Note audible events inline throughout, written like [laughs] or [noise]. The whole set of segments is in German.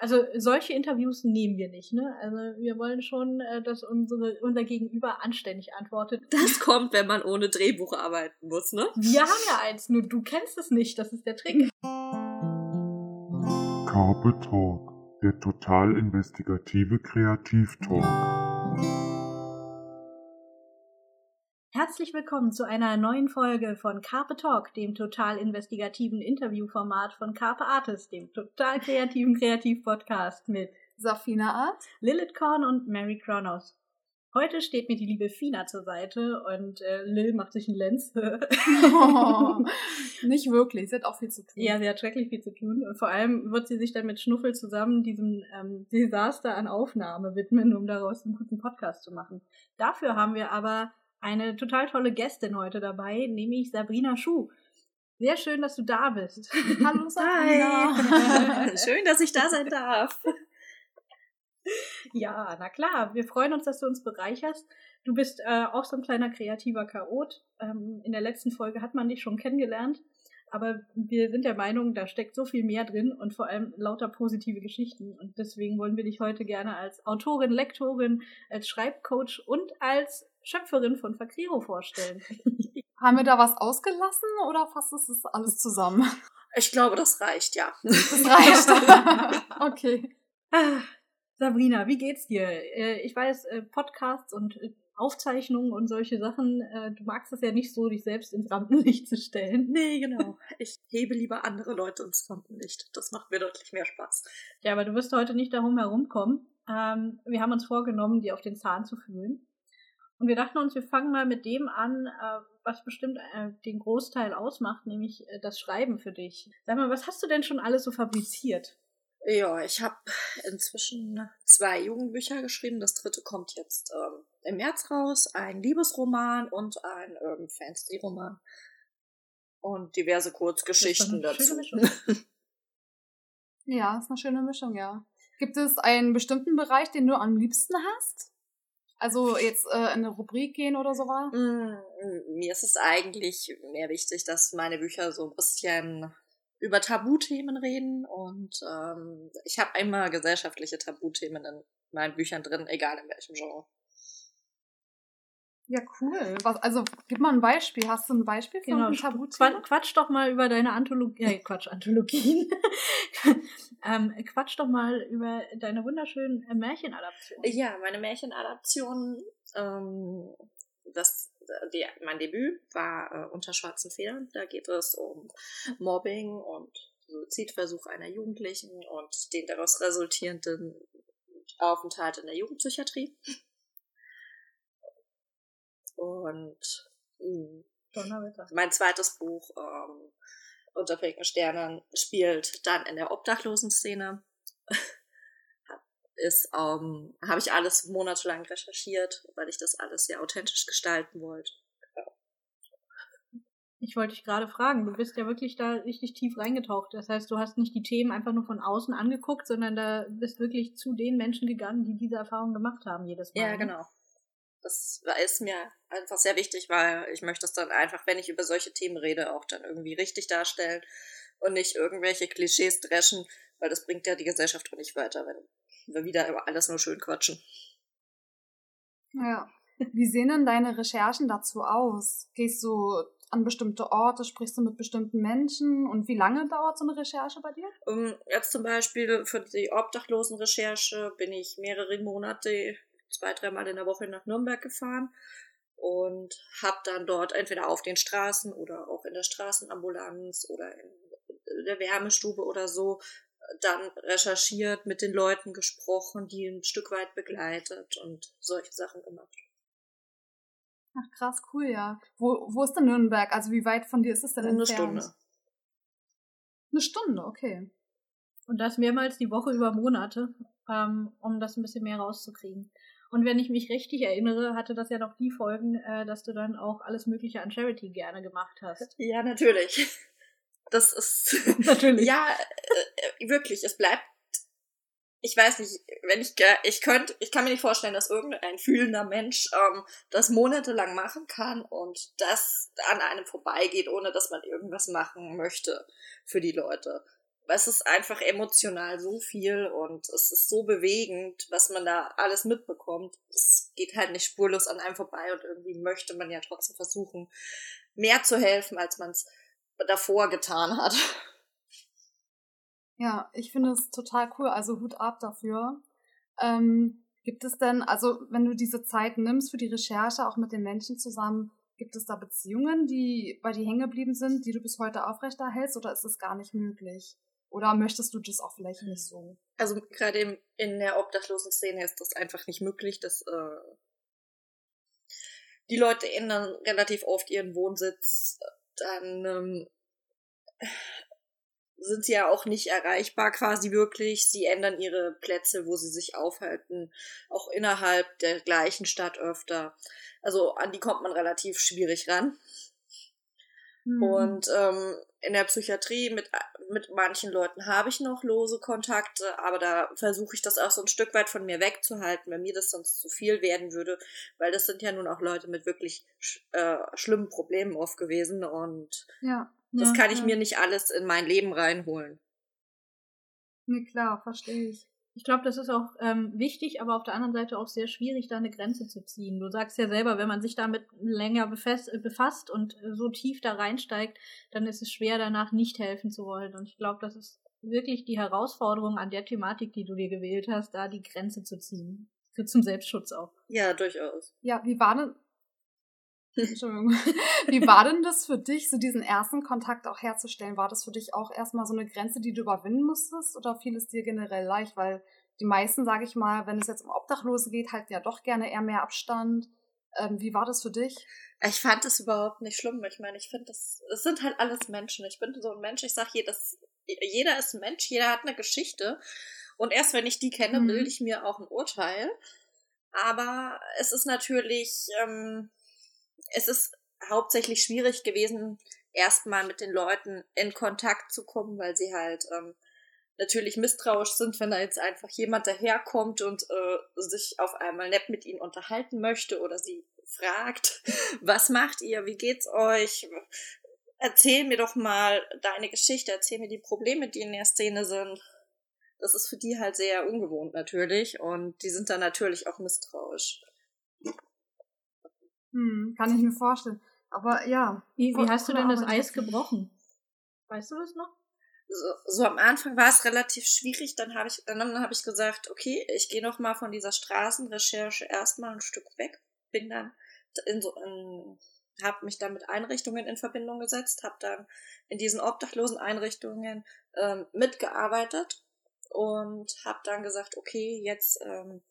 Also solche Interviews nehmen wir nicht, ne? Also wir wollen schon, äh, dass unsere, unser Gegenüber anständig antwortet. Das kommt, wenn man ohne Drehbuch arbeiten muss, ne? Wir haben ja eins, nur du kennst es nicht, das ist der Trick. Carpe Talk, der total investigative Kreativtalk. Herzlich willkommen zu einer neuen Folge von Carpe Talk, dem total investigativen Interviewformat von Carpe Artist, dem total kreativen Kreativpodcast mit Safina Art, Lilith Korn und Mary Kronos. Heute steht mir die liebe Fina zur Seite und äh, Lil macht sich einen Lenz. [laughs] oh, nicht wirklich, sie hat auch viel zu tun. Ja, sie hat schrecklich viel zu tun. Und vor allem wird sie sich dann mit Schnuffel zusammen diesem ähm, Desaster an Aufnahme widmen, um daraus einen guten Podcast zu machen. Dafür haben wir aber eine total tolle Gästin heute dabei, nämlich Sabrina Schuh. Sehr schön, dass du da bist. [laughs] Hallo Sabrina. Hi. [laughs] schön, dass ich da sein darf. Ja, na klar. Wir freuen uns, dass du uns bereicherst. Du bist äh, auch so ein kleiner kreativer Chaot. Ähm, in der letzten Folge hat man dich schon kennengelernt. Aber wir sind der Meinung, da steckt so viel mehr drin und vor allem lauter positive Geschichten. Und deswegen wollen wir dich heute gerne als Autorin, Lektorin, als Schreibcoach und als Schöpferin von Fakriro vorstellen. [laughs] Haben wir da was ausgelassen oder fasst es das alles zusammen? Ich glaube, das reicht, ja. Das reicht. [laughs] okay. Ah, Sabrina, wie geht's dir? Äh, ich weiß, äh, Podcasts und äh, Aufzeichnungen und solche Sachen, du magst es ja nicht so, dich selbst ins Rampenlicht zu stellen. Nee, genau. Ich hebe lieber andere Leute ins Rampenlicht. Das macht mir deutlich mehr Spaß. Ja, aber du wirst heute nicht darum herumkommen. Ähm, wir haben uns vorgenommen, dir auf den Zahn zu fühlen. Und wir dachten uns, wir fangen mal mit dem an, äh, was bestimmt äh, den Großteil ausmacht, nämlich äh, das Schreiben für dich. Sag mal, was hast du denn schon alles so fabriziert? Ja, ich habe inzwischen zwei Jugendbücher geschrieben. Das dritte kommt jetzt ähm, im März raus. Ein Liebesroman und ein ähm, Fantasy-Roman. Und diverse Kurzgeschichten dazu. [laughs] ja, ist eine schöne Mischung, ja. Gibt es einen bestimmten Bereich, den du am liebsten hast? Also jetzt äh, in eine Rubrik gehen oder so war? Mm, mir ist es eigentlich mehr wichtig, dass meine Bücher so ein bisschen über Tabuthemen reden und ähm, ich habe immer gesellschaftliche Tabuthemen in meinen Büchern drin, egal in welchem Genre. Ja, cool. Was, also, gib mal ein Beispiel. Hast du ein Beispiel von genau, einem Tabuthema? Quatsch doch mal über deine Anthologie. Äh, Quatsch, Anthologien. [laughs] ähm, quatsch doch mal über deine wunderschönen äh, Märchenadaptionen. Ja, meine Märchenadaptionen. Ähm, das, die, mein Debüt war äh, Unter schwarzen Federn. Da geht es um Mobbing und Suizidversuch einer Jugendlichen und den daraus resultierenden Aufenthalt in der Jugendpsychiatrie. Und mh, mein zweites Buch, ähm, Unter pinken Sternen, spielt dann in der Obdachlosen-Szene. [laughs] ist, ähm, habe ich alles monatelang recherchiert, weil ich das alles sehr authentisch gestalten wollte. Ich wollte dich gerade fragen, du bist ja wirklich da richtig tief reingetaucht. Das heißt, du hast nicht die Themen einfach nur von außen angeguckt, sondern da bist wirklich zu den Menschen gegangen, die diese Erfahrung gemacht haben jedes Mal. Ja, ne? genau. Das ist mir einfach sehr wichtig, weil ich möchte es dann einfach, wenn ich über solche Themen rede, auch dann irgendwie richtig darstellen und nicht irgendwelche Klischees dreschen, weil das bringt ja die Gesellschaft auch nicht weiter, wenn wir wieder über alles nur schön quatschen. Ja. Wie sehen denn deine Recherchen dazu aus? Gehst du an bestimmte Orte, sprichst du mit bestimmten Menschen und wie lange dauert so eine Recherche bei dir? Um, jetzt zum Beispiel für die Obdachlosenrecherche bin ich mehrere Monate zwei, dreimal in der Woche nach Nürnberg gefahren und habe dann dort entweder auf den Straßen oder auch in der Straßenambulanz oder in der Wärmestube oder so dann recherchiert, mit den Leuten gesprochen, die ein Stück weit begleitet und solche Sachen gemacht. Ach krass, cool, ja. Wo, wo ist denn Nürnberg? Also wie weit von dir ist es denn Eine entfernt? Stunde. Eine Stunde, okay. Und das mehrmals die Woche über Monate, ähm, um das ein bisschen mehr rauszukriegen. Und wenn ich mich richtig erinnere, hatte das ja noch die Folgen, äh, dass du dann auch alles Mögliche an Charity gerne gemacht hast. Ja, natürlich. [laughs] Das ist [laughs] natürlich. ja, äh, wirklich. Es bleibt. Ich weiß nicht, wenn ich ich könnte, ich kann mir nicht vorstellen, dass irgendein fühlender Mensch ähm, das monatelang machen kann und das an einem vorbeigeht, ohne dass man irgendwas machen möchte für die Leute es ist einfach emotional so viel und es ist so bewegend, was man da alles mitbekommt. Es geht halt nicht spurlos an einem vorbei und irgendwie möchte man ja trotzdem versuchen, mehr zu helfen, als man es davor getan hat. Ja, ich finde es total cool. Also Hut ab dafür. Ähm, gibt es denn, also wenn du diese Zeit nimmst für die Recherche, auch mit den Menschen zusammen, gibt es da Beziehungen, die bei dir hängen geblieben sind, die du bis heute aufrechterhältst, oder ist es gar nicht möglich? Oder möchtest du das auch vielleicht nicht so? Also gerade in der obdachlosen Szene ist das einfach nicht möglich, dass äh, die Leute ändern relativ oft ihren Wohnsitz, dann ähm, sind sie ja auch nicht erreichbar quasi wirklich. Sie ändern ihre Plätze, wo sie sich aufhalten, auch innerhalb der gleichen Stadt öfter. Also an die kommt man relativ schwierig ran. Mhm. Und ähm, in der Psychiatrie mit, mit manchen Leuten habe ich noch lose Kontakte, aber da versuche ich das auch so ein Stück weit von mir wegzuhalten, wenn mir das sonst zu viel werden würde, weil das sind ja nun auch Leute mit wirklich äh, schlimmen Problemen oft gewesen und ja, das ja, kann ich ja. mir nicht alles in mein Leben reinholen. Nee, klar, verstehe ich. Ich glaube, das ist auch ähm, wichtig, aber auf der anderen Seite auch sehr schwierig, da eine Grenze zu ziehen. Du sagst ja selber, wenn man sich damit länger befasst, befasst und so tief da reinsteigt, dann ist es schwer, danach nicht helfen zu wollen. Und ich glaube, das ist wirklich die Herausforderung an der Thematik, die du dir gewählt hast, da die Grenze zu ziehen. Zum Selbstschutz auch. Ja, durchaus. Ja, wie war denn, Entschuldigung. Wie war denn das für dich, so diesen ersten Kontakt auch herzustellen? War das für dich auch erstmal so eine Grenze, die du überwinden musstest oder fiel es dir generell leicht? Weil die meisten, sage ich mal, wenn es jetzt um Obdachlose geht, halten ja doch gerne eher mehr Abstand. Ähm, wie war das für dich? Ich fand es überhaupt nicht schlimm. Ich meine, ich finde, das, es sind halt alles Menschen. Ich bin so ein Mensch, ich sage, jedes, jeder ist ein Mensch, jeder hat eine Geschichte. Und erst wenn ich die kenne, Mhm. bilde ich mir auch ein Urteil. Aber es ist natürlich, ähm, es ist hauptsächlich schwierig gewesen, erstmal mit den Leuten in Kontakt zu kommen, weil sie halt ähm, natürlich misstrauisch sind, wenn da jetzt einfach jemand daherkommt und äh, sich auf einmal nett mit ihnen unterhalten möchte oder sie fragt, [laughs] was macht ihr, wie geht's euch? Erzähl mir doch mal deine Geschichte, erzähl mir die Probleme, die in der Szene sind. Das ist für die halt sehr ungewohnt natürlich und die sind dann natürlich auch misstrauisch. Hm, kann ich mir vorstellen. Aber ja. Wie, wie hast du denn das Eis gebrochen? Weißt du das noch? so, so am Anfang war es relativ schwierig. Dann habe ich, dann habe ich gesagt, okay, ich gehe noch mal von dieser Straßenrecherche erstmal ein Stück weg. Bin dann in so, in, habe mich dann mit Einrichtungen in Verbindung gesetzt, habe dann in diesen obdachlosen Einrichtungen ähm, mitgearbeitet und habe dann gesagt, okay, jetzt, ähm,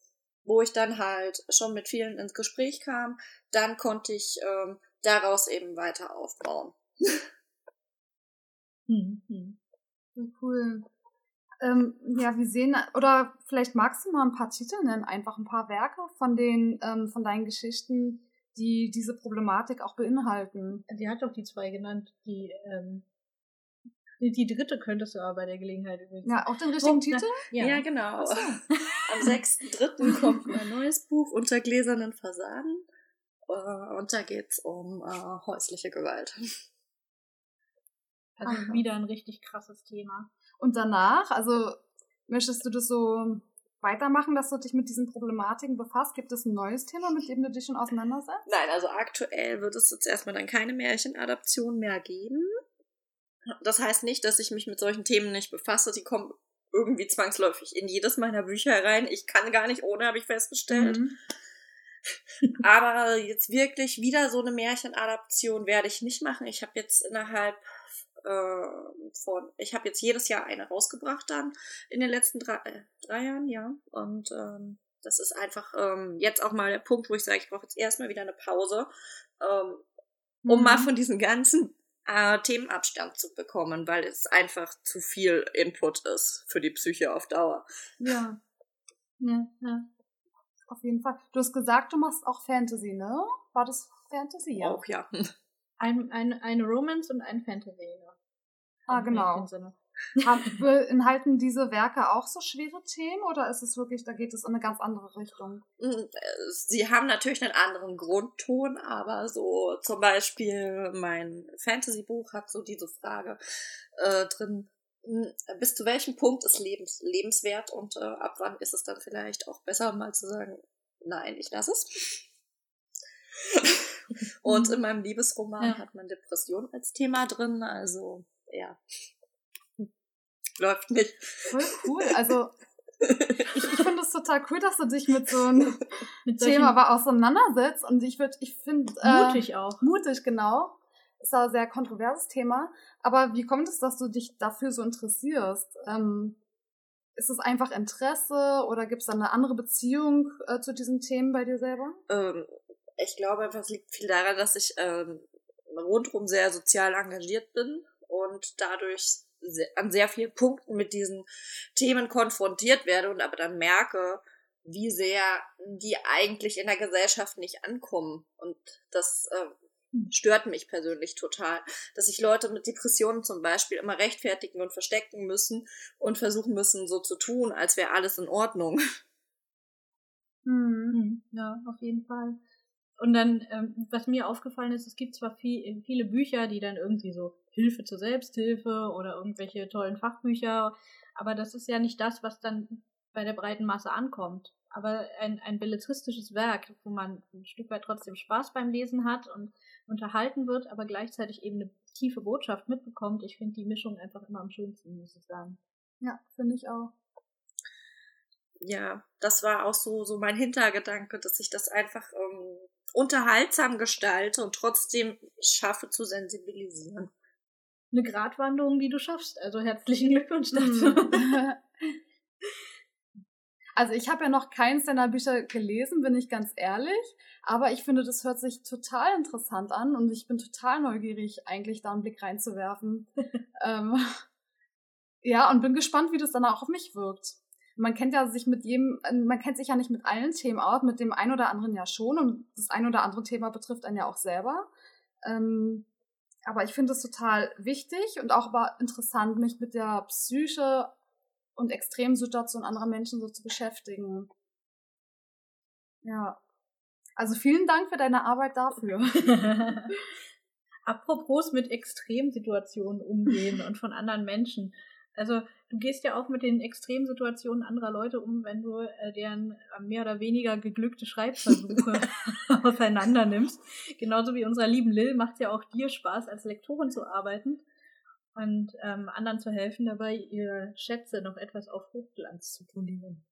wo ich dann halt schon mit vielen ins Gespräch kam, dann konnte ich ähm, daraus eben weiter aufbauen. [laughs] Hm, hm. Ja, Cool. Ähm, ja, wir sehen, oder vielleicht magst du mal ein paar Titel nennen, einfach ein paar Werke von den, ähm, von deinen Geschichten, die diese Problematik auch beinhalten. Sie hat doch die zwei genannt, die, ähm, die, dritte könntest du aber bei der Gelegenheit übrigens. Ja, auch den richtigen Oh, Titel? Ja, Ja, genau. So. [laughs] Am 6.3. [laughs] kommt mein neues Buch unter gläsernen Fassaden. Äh, Und da geht's um äh, häusliche Gewalt. also Aha. wieder ein richtig krasses Thema. Und danach, also möchtest du das so weitermachen, dass du dich mit diesen Problematiken befasst? Gibt es ein neues Thema, mit dem du dich schon auseinandersetzt? Nein, also aktuell wird es jetzt erstmal dann keine Märchenadaption mehr geben. Das heißt nicht, dass ich mich mit solchen Themen nicht befasse. Die kommen irgendwie zwangsläufig in jedes meiner Bücher rein. Ich kann gar nicht ohne, habe ich festgestellt. Mhm. [laughs] [laughs] Aber jetzt wirklich wieder so eine Märchenadaption werde ich nicht machen. Ich habe jetzt innerhalb äh, von, ich habe jetzt jedes Jahr eine rausgebracht dann in den letzten drei, äh, drei Jahren, ja. Und ähm, das ist einfach ähm, jetzt auch mal der Punkt, wo ich sage, ich brauche jetzt erstmal wieder eine Pause, ähm, um Mhm. mal von diesen ganzen äh, Themen Abstand zu bekommen, weil es einfach zu viel Input ist für die Psyche auf Dauer. Ja, Ja, ja. auf jeden Fall. Du hast gesagt, du machst auch Fantasy, ne? War das Fantasy? Ja. Auch ja. [laughs] Ein, ein, eine Romance und ein Fantasy. Ja. Ah, genau. Beinhalten diese Werke auch so schwere Themen oder ist es wirklich, da geht es in eine ganz andere Richtung? Mm, äh, Sie haben natürlich einen anderen Grundton, aber so zum Beispiel mein Fantasy-Buch hat so diese Frage äh, drin, hm, bis zu welchem Punkt ist lebens, lebenswert und äh, ab wann ist es dann vielleicht auch besser, mal zu sagen, nein, ich lasse es. [laughs] und in meinem Liebesroman ja. hat man Depression als Thema drin, also ja. [laughs] Läuft nicht. Voll cool. Also ich, ich finde es total cool, dass du dich mit so einem [laughs] mit Thema aber auseinandersetzt. Und ich würde, ich finde. Äh, mutig auch. Mutig, genau. Ist ein sehr kontroverses Thema. Aber wie kommt es, dass du dich dafür so interessierst? Ähm, ist es einfach Interesse oder gibt es da eine andere Beziehung äh, zu diesen Themen bei dir selber? Ähm, ich glaube einfach, es liegt viel daran, dass ich ähm, rundherum sehr sozial engagiert bin und dadurch an sehr vielen Punkten mit diesen Themen konfrontiert werde und aber dann merke, wie sehr die eigentlich in der Gesellschaft nicht ankommen. Und das äh, stört mich persönlich total, dass sich Leute mit Depressionen zum Beispiel immer rechtfertigen und verstecken müssen und versuchen müssen, so zu tun, als wäre alles in Ordnung. Hm, ja, auf jeden Fall. Und dann, ähm, was mir aufgefallen ist, es gibt zwar viel, viele Bücher, die dann irgendwie so Hilfe zur Selbsthilfe oder irgendwelche tollen Fachbücher, aber das ist ja nicht das, was dann bei der breiten Masse ankommt. Aber ein, ein belletristisches Werk, wo man ein Stück weit trotzdem Spaß beim Lesen hat und unterhalten wird, aber gleichzeitig eben eine tiefe Botschaft mitbekommt, ich finde die Mischung einfach immer am schönsten, muss ich sagen. Ja, finde ich auch ja, das war auch so, so mein Hintergedanke, dass ich das einfach ähm, unterhaltsam gestalte und trotzdem schaffe zu sensibilisieren. Eine Gratwanderung, die du schaffst. Also herzlichen Glückwunsch dazu. [laughs] Also ich habe ja noch keins deiner Bücher gelesen, bin ich ganz ehrlich. Aber ich finde, das hört sich total interessant an und ich bin total neugierig, eigentlich da einen Blick reinzuwerfen. [laughs] ähm, ja, und bin gespannt, wie das dann auch auf mich wirkt man kennt ja sich mit jedem, äh, man kennt sich ja nicht mit allen Themen aus, mit dem einen oder anderen ja schon und das ein oder andere Thema betrifft einen ja auch selber. Ähm, aber ich finde es total wichtig und auch aber interessant, mich mit der Psyche und Extremsituation anderer Menschen so zu beschäftigen. Ja. Also vielen Dank für deine Arbeit dafür. [laughs] Apropos mit Extremsituationen umgehen und von anderen Menschen. Also du gehst ja auch mit den Extremsituationen anderer Leute um, wenn du äh, deren äh, mehr oder weniger geglückte Schreibversuche [laughs] auseinander nimmst. Genauso wie unserer lieben Lil macht es ja auch dir Spaß, als Lektorin zu arbeiten und ähm, anderen zu helfen, dabei ihre Schätze noch etwas auf Hochglanz zu polieren.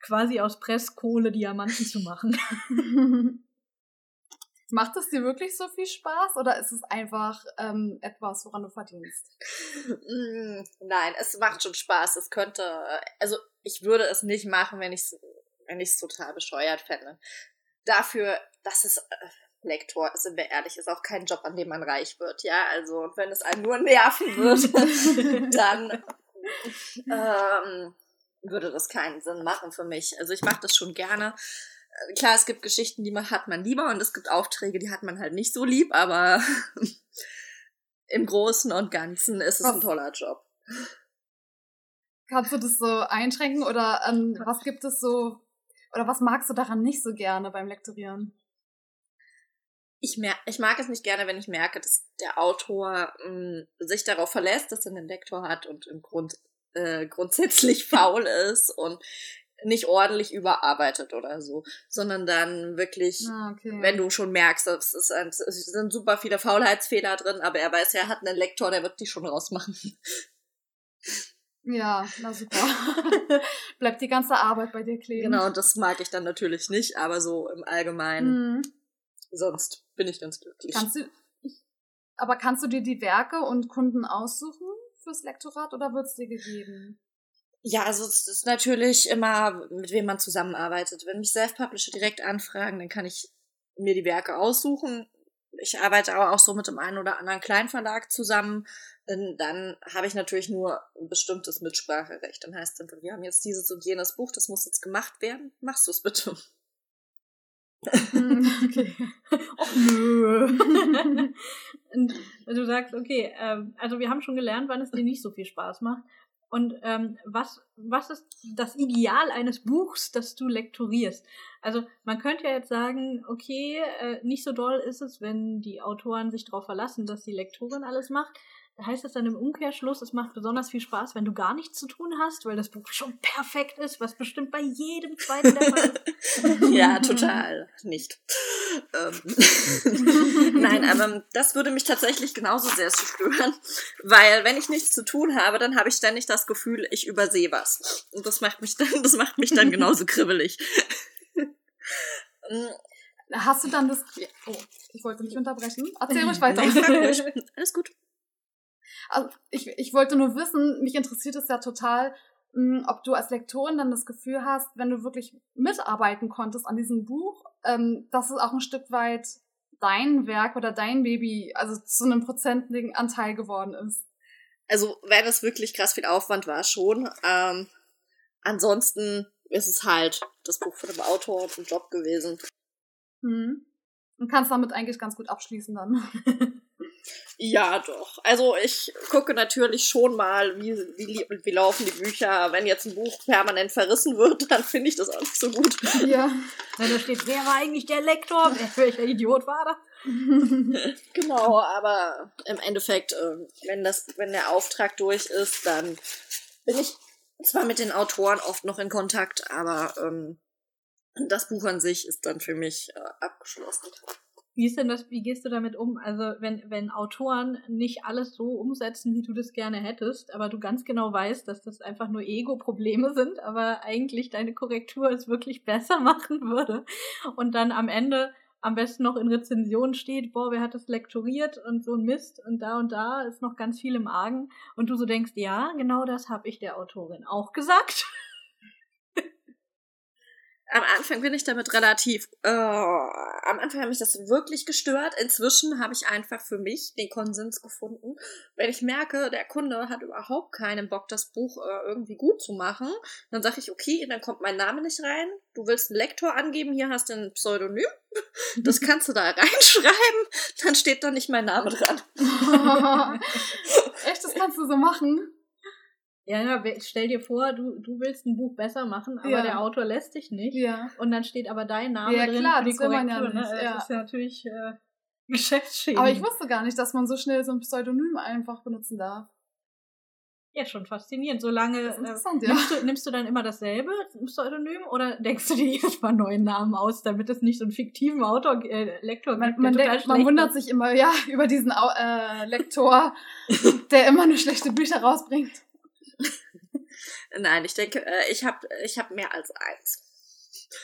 Quasi aus Presskohle Diamanten zu machen. [laughs] Macht es dir wirklich so viel Spaß oder ist es einfach ähm, etwas, woran du verdienst? Mm, nein, es macht schon Spaß. Es könnte, also ich würde es nicht machen, wenn ich es wenn ich's total bescheuert fände. Dafür, dass es äh, Lektor, sind wir ehrlich, ist auch kein Job, an dem man reich wird, ja. Also wenn es einen nur nerven würde, [laughs] dann ähm, würde das keinen Sinn machen für mich. Also ich mache das schon gerne klar, es gibt Geschichten, die man hat man lieber und es gibt Aufträge, die hat man halt nicht so lieb, aber [laughs] im Großen und Ganzen ist es was, ein toller Job. Kannst du das so einschränken oder ähm, was gibt es so oder was magst du daran nicht so gerne beim Lektorieren? Ich, mer ich mag es nicht gerne, wenn ich merke, dass der Autor mh, hm, sich darauf verlässt, dass er einen Lektor hat und im Grund äh, grundsätzlich [laughs] faul ist und nicht ordentlich überarbeitet oder so, sondern dann wirklich, ah, okay. wenn du schon merkst, es, ist ein, es sind super viele Faulheitsfehler drin, aber er weiß, er hat einen Lektor, der wird die schon rausmachen. Ja, na super. [laughs] Bleibt die ganze Arbeit bei dir kleben. Genau, und das mag ich dann natürlich nicht, aber so im Allgemeinen, mhm. sonst bin ich ganz glücklich. Kannst du, aber kannst du dir die Werke und Kunden aussuchen fürs Lektorat oder wird es dir gegeben? Ja, also es ist natürlich immer, mit wem man zusammenarbeitet. Wenn mich Self-Publisher direkt anfragen, dann kann ich mir die Werke aussuchen. Ich arbeite aber auch so mit dem einen oder anderen Kleinverlag zusammen. Dann habe ich natürlich nur ein bestimmtes Mitspracherecht. Dann heißt es, wir haben jetzt dieses und jenes Buch, das muss jetzt gemacht werden. Machst du es bitte? Hm, [laughs] okay. Och nö. [laughs] du sagst, okay, ähm, also wir haben schon gelernt, wann es dir nicht so viel Spaß macht. Und ähm, was, was ist das Ideal eines Buchs, das du lektorierst? Also man könnte ja jetzt sagen, okay, äh, nicht so doll ist es, wenn die Autoren sich darauf verlassen, dass die Lektorin alles macht. Heißt es dann im Umkehrschluss, es macht besonders viel Spaß, wenn du gar nichts zu tun hast, weil das Buch schon perfekt ist, was bestimmt bei jedem zweiten der Fall ist. [laughs] ja, total. Nicht. Ähm. [laughs] Nein, aber das würde mich tatsächlich genauso sehr stören, weil wenn ich nichts zu tun habe, dann habe ich ständig das Gefühl, ich übersehe was. Und das macht mich dann, das macht mich dann genauso [laughs] kribbelig. Hast du dann das. Oh, ich wollte nicht unterbrechen. Erzähl ruhig weiter. Alles gut. Also ich, ich wollte nur wissen, mich interessiert es ja total, mh, ob du als Lektorin dann das Gefühl hast, wenn du wirklich mitarbeiten konntest an diesem Buch, ähm, dass es auch ein Stück weit dein Werk oder dein Baby, also zu einem prozentigen Anteil geworden ist. Also, wenn es wirklich krass viel Aufwand war, schon. Ähm, ansonsten ist es halt das Buch von dem Autor und ein Job gewesen. Mhm. Und kannst damit eigentlich ganz gut abschließen dann. [laughs] ja, doch. Also ich gucke natürlich schon mal, wie, wie, wie laufen die Bücher. Wenn jetzt ein Buch permanent verrissen wird, dann finde ich das auch nicht so gut. Ja. [laughs] Wenn da steht, wer war eigentlich der Lektor? Welcher Idiot war das? [laughs] genau, aber im Endeffekt, äh, wenn das, wenn der Auftrag durch ist, dann bin ich zwar mit den Autoren oft noch in Kontakt, aber ähm, das Buch an sich ist dann für mich äh, abgeschlossen. Wie ist denn das, wie gehst du damit um? Also, wenn, wenn Autoren nicht alles so umsetzen, wie du das gerne hättest, aber du ganz genau weißt, dass das einfach nur Ego-Probleme sind, aber eigentlich deine Korrektur es wirklich besser [laughs] machen würde und dann am Ende am besten noch in Rezensionen steht, boah, wer hat das lektoriert und so ein Mist und da und da ist noch ganz viel im Argen und du so denkst, ja, genau das habe ich der Autorin auch gesagt. Am Anfang bin ich damit relativ, äh, am Anfang hat mich das wirklich gestört. Inzwischen habe ich einfach für mich den Konsens gefunden. Wenn ich merke, der Kunde hat überhaupt keinen Bock, das Buch äh, irgendwie gut zu machen, dann sage ich, okay, dann kommt mein Name nicht rein. Du willst einen Lektor angeben, hier hast du ein Pseudonym. Das kannst du da [laughs] reinschreiben, dann steht da nicht mein Name dran. [laughs] Echt, das kannst du so machen? Ja, ja, stell dir vor, du, du willst ein Buch besser machen, aber ja. der Autor lässt dich nicht. Ja. Und dann steht aber dein Name ja, drin klar, für die Korrektur. Ja ne? Das ist ja natürlich äh, [laughs] Geschäftsschäden. Aber ich wusste gar nicht, dass man so schnell so ein Pseudonym einfach benutzen darf. Ja, schon faszinierend. Solange äh, ja. nimmst, du, nimmst du dann immer dasselbe Pseudonym oder denkst du dir [laughs] jedes Mal neuen Namen aus, damit es nicht so einen fiktiven Autor, äh, Lektor man, man, denkt, man wundert sich immer, ja, [laughs] über diesen äh, Lektor, der immer nur schlechte Bücher rausbringt. Nein, ich denke, äh, ich habe ich hab mehr als eins.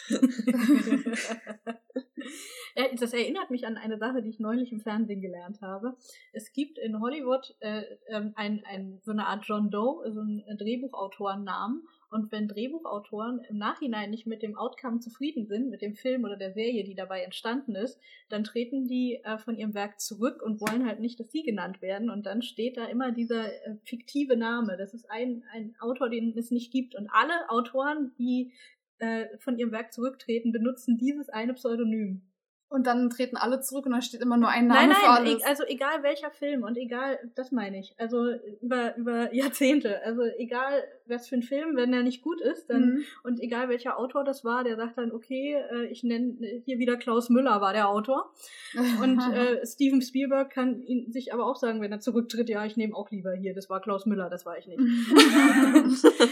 [laughs] das erinnert mich an eine Sache, die ich neulich im Fernsehen gelernt habe. Es gibt in Hollywood äh, ähm, ein, ein, so eine Art John Doe, so einen Drehbuchautorennamen. Und wenn Drehbuchautoren im Nachhinein nicht mit dem Outcome zufrieden sind, mit dem Film oder der Serie, die dabei entstanden ist, dann treten die äh, von ihrem Werk zurück und wollen halt nicht, dass sie genannt werden. Und dann steht da immer dieser äh, fiktive Name. Das ist ein, ein Autor, den es nicht gibt. Und alle Autoren, die äh, von ihrem Werk zurücktreten, benutzen dieses eine Pseudonym. Und dann treten alle zurück und dann steht immer nur ein Name nein, nein, für alles. E also egal welcher Film und egal, das meine ich, also über, über [laughs] Jahrzehnte, also egal was für ein Film, wenn der nicht gut ist, dann mhm. und egal welcher Autor das war, der sagt dann, okay, äh, ich nenne hier wieder Klaus Müller war der Autor. [laughs] und äh, Steven Spielberg kann ihn sich aber auch sagen, wenn er zurücktritt, ja, ich nehme auch lieber hier, das war Klaus Müller, das war ich nicht. [laughs]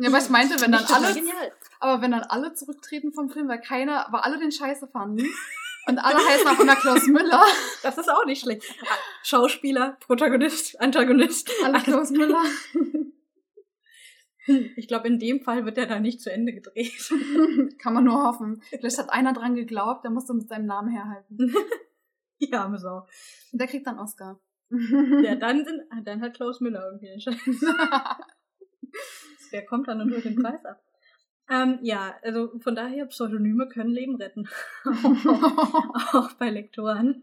Ja, was ich meinte, wenn dann alle, aber wenn dann alle zurücktreten vom Film, weil keiner, aber alle den Scheiße fanden, und alle heißen auch immer Klaus Müller. [laughs] Das ist auch nicht schlecht. Schauspieler, Protagonist, Antagonist. Alle Klaus Müller. [laughs] Ich glaube, in dem Fall wird er da nicht zu Ende gedreht. [laughs] Kann man nur hoffen. Vielleicht hat einer dran geglaubt, der musste mit seinem Namen herhalten. ja, arme Sau. Und der kriegt dann Oscar. ja, dann, sind, dann hat Klaus Müller irgendwie den Scheiß. Wer kommt dann und holt den Preis ab? Ähm, ja, also von daher, Pseudonyme können Leben retten. [laughs] [laughs] auch bei Lektoren.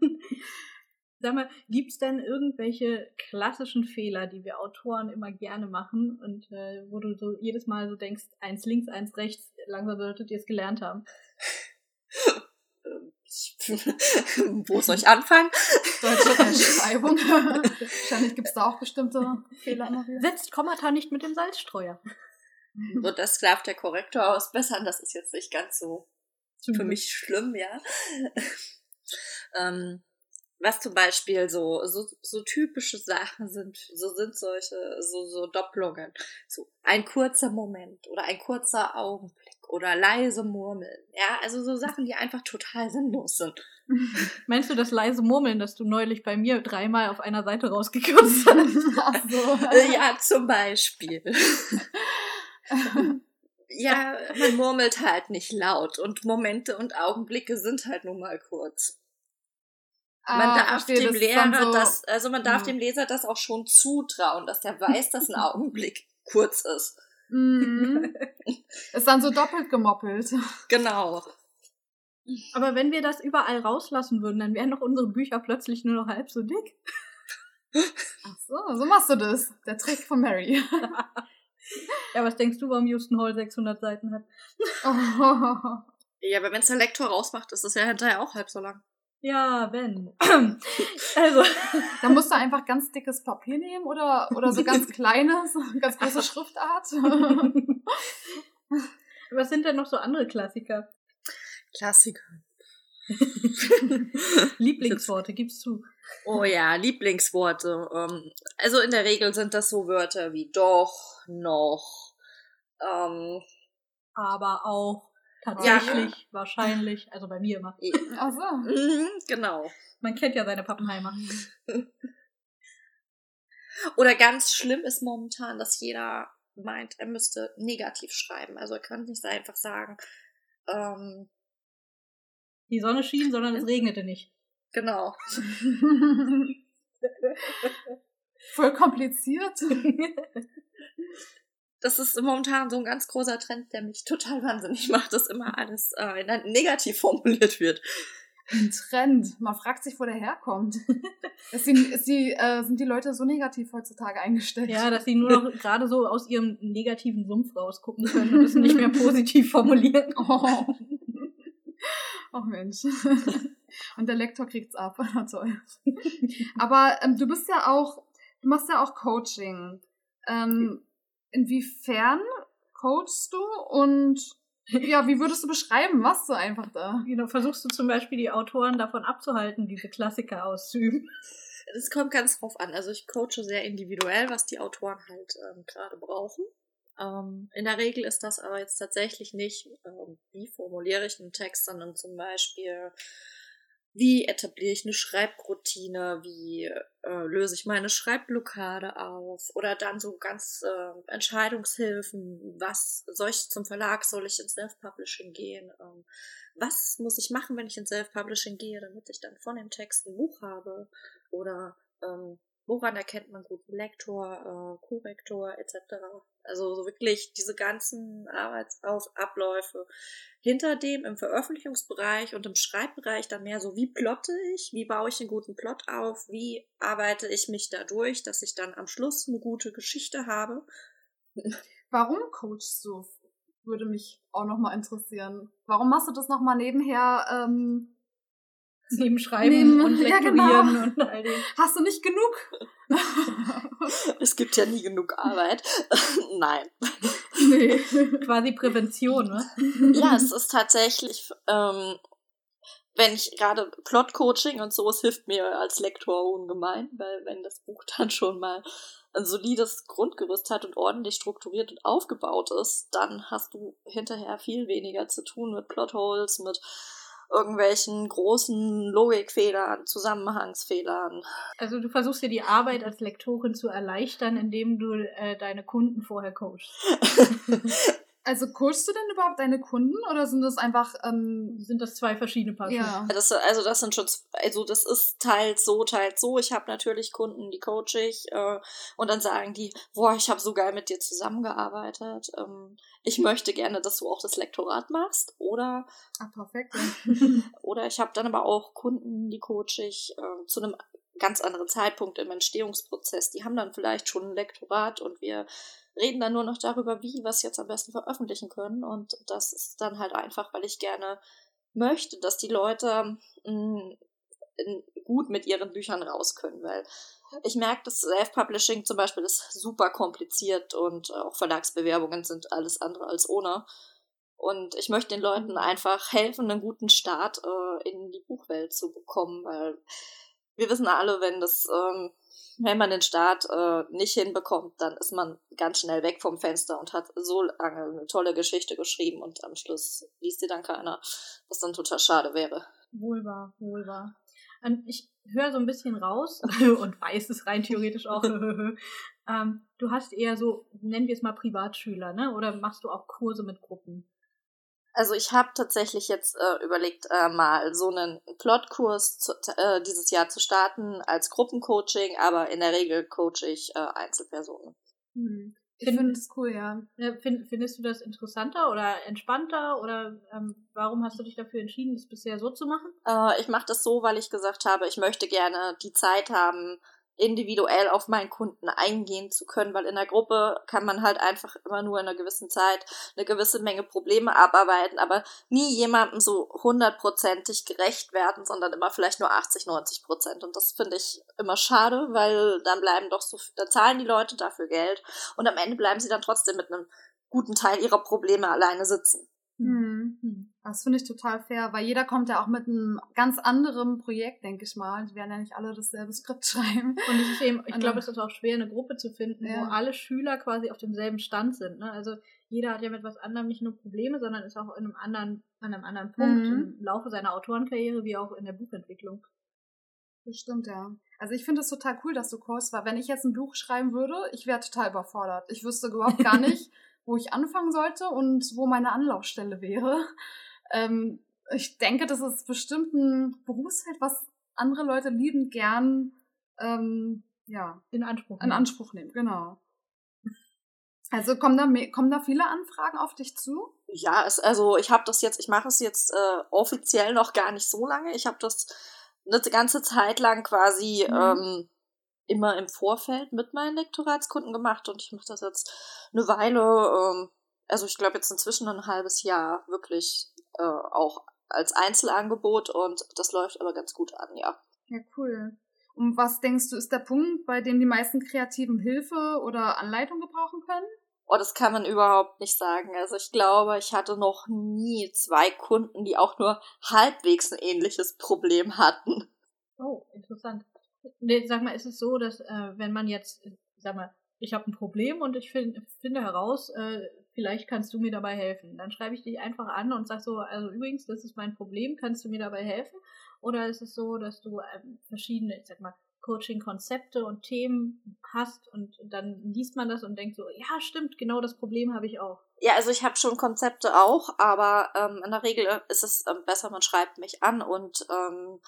Sag mal, gibt's denn irgendwelche klassischen Fehler, die wir Autoren immer gerne machen und äh, wo du so jedes Mal so denkst, eins links, eins rechts, langsam solltet ihr es gelernt haben? [laughs] wo soll ich anfangen? Deutsche Rechtschreibung. Wahrscheinlich gibt's da auch bestimmte Fehler. Setzt Kommata nicht mit dem Salzstreuer. Mhm. Und das darf der Korrektor ausbessern. Das ist jetzt nicht ganz so für mich schlimm, ja. [laughs] ähm, was zum Beispiel so, so, so typische Sachen sind, so sind solche, so, so Doppelungen. So ein kurzer Moment oder ein kurzer Augenblick oder leise Murmeln. Ja, also so Sachen, die einfach total sinnlos sind. [laughs] Meinst du das leise Murmeln, das du neulich bei mir dreimal auf einer Seite rausgekürzt hast? [laughs] Ach so. Ja, zum Beispiel. [laughs] ja, man murmelt halt nicht laut und Momente und Augenblicke sind halt nun mal kurz. Man Ah, darf verstehe, dem das Lehrer so- das, also man darf Mhm. dem Leser das auch schon zutrauen, dass der weiß, dass ein [laughs] Augenblick kurz ist. Mhm. [laughs] Ist dann so doppelt gemoppelt. Genau. Aber wenn wir das überall rauslassen würden, dann wären doch unsere Bücher plötzlich nur noch halb so dick. Ach so, so machst du das. Der Trick von Mary. Ja, was denkst du, warum Houston Hall 600 Seiten hat? [laughs] Ja, aber wenn es der Lektor rausmacht, ist es ja hinterher auch halb so lang. Ja, wenn. [clears throat] also, Da musst du einfach ganz dickes Papier nehmen oder, oder so ganz [laughs] kleines, ganz große Schriftart. [laughs] was sind denn noch so andere Klassiker? Klassiker. Lieblingsworte, gibst du. Oh ja, Lieblingsworte. Ähm, also in der Regel sind das so Wörter wie doch, noch, ähm, Aber auch tatsächlich, wahrscheinlich, also bei mir immer. Ach so. mhm, genau. Man kennt ja seine Pappenheimer. [laughs] Oder ganz schlimm ist momentan, dass jeder meint, er müsste negativ schreiben. Also er kann nicht so einfach sagen, ähm, Die Sonne schien, sondern es regnete nicht. Genau. [laughs] Voll kompliziert. [laughs] Das ist momentan so ein ganz großer Trend, der mich total wahnsinnig macht, dass immer alles äh, negativ formuliert wird. Ein Trend. Man fragt sich, wo der herkommt. Ist die, ist die, äh, sind die Leute so negativ heutzutage eingestellt? Ja, dass sie nur noch gerade so aus ihrem negativen Sumpf rausgucken können und es nicht mehr positiv formulieren. Oh. oh Mensch. [laughs] Und der Lektor kriegt's ab. [laughs] Na toll. Aber ähm, du bist ja auch, du machst ja auch Coaching. Ähm, inwiefern coachst du und ja, wie würdest du beschreiben, was du einfach da? Genau, versuchst du zum Beispiel die Autoren davon abzuhalten, diese Klassiker auszuüben. Es kommt ganz drauf an. Also ich coache sehr individuell, was die Autoren halt ähm, gerade brauchen. Ähm, in der Regel ist das aber jetzt tatsächlich nicht, ähm, wie formuliere ich einen Text, sondern zum Beispiel, wie etabliere ich eine Schreibroutine, wie äh, löse ich meine Schreibblockade auf oder dann so ganz äh, Entscheidungshilfen, was soll ich zum Verlag, soll ich ins Self-Publishing gehen, ähm, was muss ich machen, wenn ich ins Self-Publishing gehe, damit ich dann von dem Text ein Buch habe oder ähm, woran erkennt man guten Lektor, äh, Korrektor etc. Also so wirklich diese ganzen Arbeitsabläufe hinter dem im Veröffentlichungsbereich und im Schreibbereich dann mehr so, wie plotte ich, wie baue ich einen guten Plot auf, wie arbeite ich mich dadurch, dass ich dann am Schluss eine gute Geschichte habe. Warum coachst du? Würde mich auch nochmal interessieren. Warum machst du das nochmal nebenher? Ähm, Neben Schreiben Neben- und ja, Lektorieren genau. und all dem. hast du nicht genug? [laughs] Es gibt ja nie genug Arbeit. [laughs] Nein. nee. [laughs] Quasi Prävention, ne? ja, es ist tatsächlich, ähm, wenn ich gerade Plot-Coaching und so, es hilft mir als Lektor ungemein, weil wenn das Buch dann schon mal ein solides Grundgerüst hat und ordentlich strukturiert und aufgebaut ist, dann hast du hinterher viel weniger zu tun mit Plotholes, mit irgendwelchen großen Logikfehlern, Zusammenhangsfehlern. Also du versuchst dir die Arbeit als Lektorin zu erleichtern, indem du äh, deine Kunden vorher coachst. [laughs] Also coachst du denn überhaupt deine Kunden oder sind das einfach ähm, Sind das zwei verschiedene Schuhe? ja. Das, also das sind schon, also das ist teils so, teils so. Ich habe natürlich Kunden, die coach ich äh, und dann sagen die, boah, ich habe so geil mit dir zusammengearbeitet. Ähm, ich möchte gerne, dass du auch das Lektorat machst. Oder, Ah, perfekt. [laughs] [laughs] oder ich habe dann aber auch Kunden, die coach ich äh, zu einem ganz anderen Zeitpunkt im Entstehungsprozess. Die haben dann vielleicht schon ein Lektorat und wir reden dann nur noch darüber, wie wir es jetzt am besten veröffentlichen können. Und das ist dann halt einfach, weil ich gerne möchte, dass die Leute mh, in- gut mit ihren Büchern raus können, weil ich merke, das Self-Publishing zum Beispiel ist super kompliziert und auch Verlagsbewerbungen sind alles andere als ohne. Und ich möchte den Leuten einfach helfen, einen guten Start äh, in die Buchwelt zu bekommen, weil wir wissen alle, wenn das, ähm, wenn man den Start äh, nicht hinbekommt, dann ist man ganz schnell weg vom Fenster und hat so lange eine tolle Geschichte geschrieben und am Schluss liest sie dann keiner, was dann total schade wäre. Wohl wahr, wohl wahr. Und ich höre so ein bisschen raus [laughs] und weiß es rein theoretisch auch. [laughs] ähm, du hast eher so, nennen wir es mal Privatschüler, ne? Oder machst du auch Kurse mit Gruppen? Also ich habe tatsächlich jetzt äh, überlegt, äh, mal so einen Plotkurs zu, äh, dieses Jahr zu starten als Gruppencoaching, aber in der Regel coache ich äh, Einzelpersonen. Hm. Ich finde das cool, ja. ja find, findest du das interessanter oder entspannter oder ähm, warum hast du dich dafür entschieden, das bisher so zu machen? Äh, ich mache das so, weil ich gesagt habe, ich möchte gerne die Zeit haben, individuell auf meinen Kunden eingehen zu können, weil in der Gruppe kann man halt einfach immer nur in einer gewissen Zeit eine gewisse Menge Probleme abarbeiten, aber nie jemandem so hundertprozentig gerecht werden, sondern immer vielleicht nur 80, 90 Prozent. Und das finde ich immer schade, weil dann bleiben doch so, da zahlen die Leute dafür Geld und am Ende bleiben sie dann trotzdem mit einem guten Teil ihrer Probleme alleine sitzen. Hm. hm. Das finde ich total fair, weil jeder kommt ja auch mit einem ganz anderen Projekt, denke ich mal. Die werden ja nicht alle dasselbe Skript [laughs] schreiben. Und es ist eben, ich glaube, es ist auch schwer, eine Gruppe zu finden, ja. wo alle Schüler quasi auf demselben Stand sind. Ne? Also jeder hat ja mit was anderem nicht nur Probleme, sondern ist auch in einem anderen, an einem anderen Punkt mhm. im Laufe seiner Autorenkarriere wie auch in der Buchentwicklung. Das stimmt, ja. Also ich finde es total cool, dass du Kurs war. Wenn ich jetzt ein Buch schreiben würde, ich wäre total überfordert. Ich wüsste überhaupt gar [laughs] nicht, wo ich anfangen sollte und wo meine Anlaufstelle wäre. Ähm, ich denke, das ist bestimmt ein Berufsfeld, was andere Leute liebend gern ähm, ja, in Anspruch, in Anspruch nehmen. Genau. Also kommen da, kommen da viele Anfragen auf dich zu? Ja, es, also ich habe das jetzt, ich mache es jetzt äh, offiziell noch gar nicht so lange. Ich habe das eine ganze Zeit lang quasi mhm. ähm, immer im Vorfeld mit meinen Lektoratskunden gemacht und ich mache das jetzt eine Weile, ähm, also ich glaube jetzt inzwischen ein halbes Jahr wirklich äh, auch als Einzelangebot und das läuft aber ganz gut an, ja. Ja, cool. Und was denkst du, ist der Punkt, bei dem die meisten Kreativen Hilfe oder Anleitung gebrauchen können? Oh, das kann man überhaupt nicht sagen. Also ich glaube, ich hatte noch nie zwei Kunden, die auch nur halbwegs ein ähnliches Problem hatten. Oh, interessant. Nee, sag mal, ist es so, dass äh, wenn man jetzt, sag mal, ich habe ein Problem und ich find, finde heraus, äh, vielleicht kannst du mir dabei helfen. Dann schreibe ich dich einfach an und sag so, also übrigens, das ist mein Problem, kannst du mir dabei helfen? Oder ist es so, dass du ähm, verschiedene, ich sag mal, Coaching-Konzepte und Themen hast und dann liest man das und denkt so, ja, stimmt, genau das Problem habe ich auch. Ja, also ich habe schon Konzepte auch, aber ähm, in der Regel ist es ähm, besser, man schreibt mich an und ähm,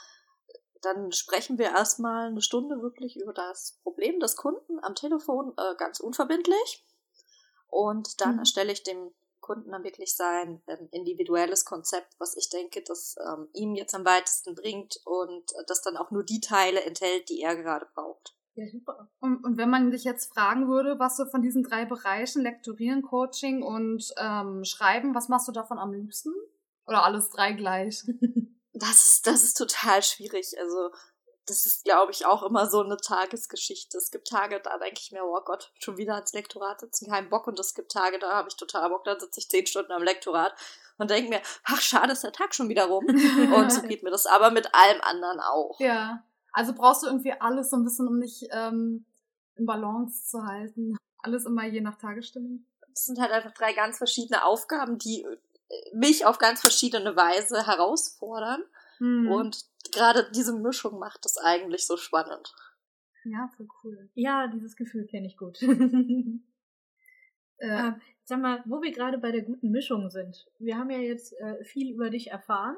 dann sprechen wir erstmal eine Stunde wirklich über das Problem des Kunden am Telefon, äh, ganz unverbindlich. Und dann mhm. erstelle ich dem Kunden dann wirklich sein ähm, individuelles Konzept, was ich denke, das ähm, ihm jetzt am weitesten bringt und äh, das dann auch nur die Teile enthält, die er gerade braucht. Ja, super. Und, und wenn man dich jetzt fragen würde, was du von diesen drei Bereichen, Lektorieren, Coaching und ähm, Schreiben, was machst du davon am liebsten? Oder alles drei gleich? [laughs] das ist, das ist total schwierig. Also, das ist, glaube ich, auch immer so eine Tagesgeschichte. Es gibt Tage, da denke ich mir, oh Gott, schon wieder ans Lektorat sitzen, keinen Bock. Und es gibt Tage, da habe ich total Bock, dann sitze ich zehn Stunden am Lektorat und denke mir, ach, schade, ist der Tag schon wieder rum. [laughs] und so geht mir das aber mit allem anderen auch. Ja. Also brauchst du irgendwie alles so ein bisschen, um dich ähm, in Balance zu halten. Alles immer je nach Tagesstimmung. Das sind halt einfach drei ganz verschiedene Aufgaben, die mich auf ganz verschiedene Weise herausfordern. Mhm. Und gerade diese Mischung macht es eigentlich so spannend. Ja, voll cool. Ja, dieses Gefühl kenne ich gut. [laughs] äh, sag mal, wo wir gerade bei der guten Mischung sind. Wir haben ja jetzt äh, viel über dich erfahren,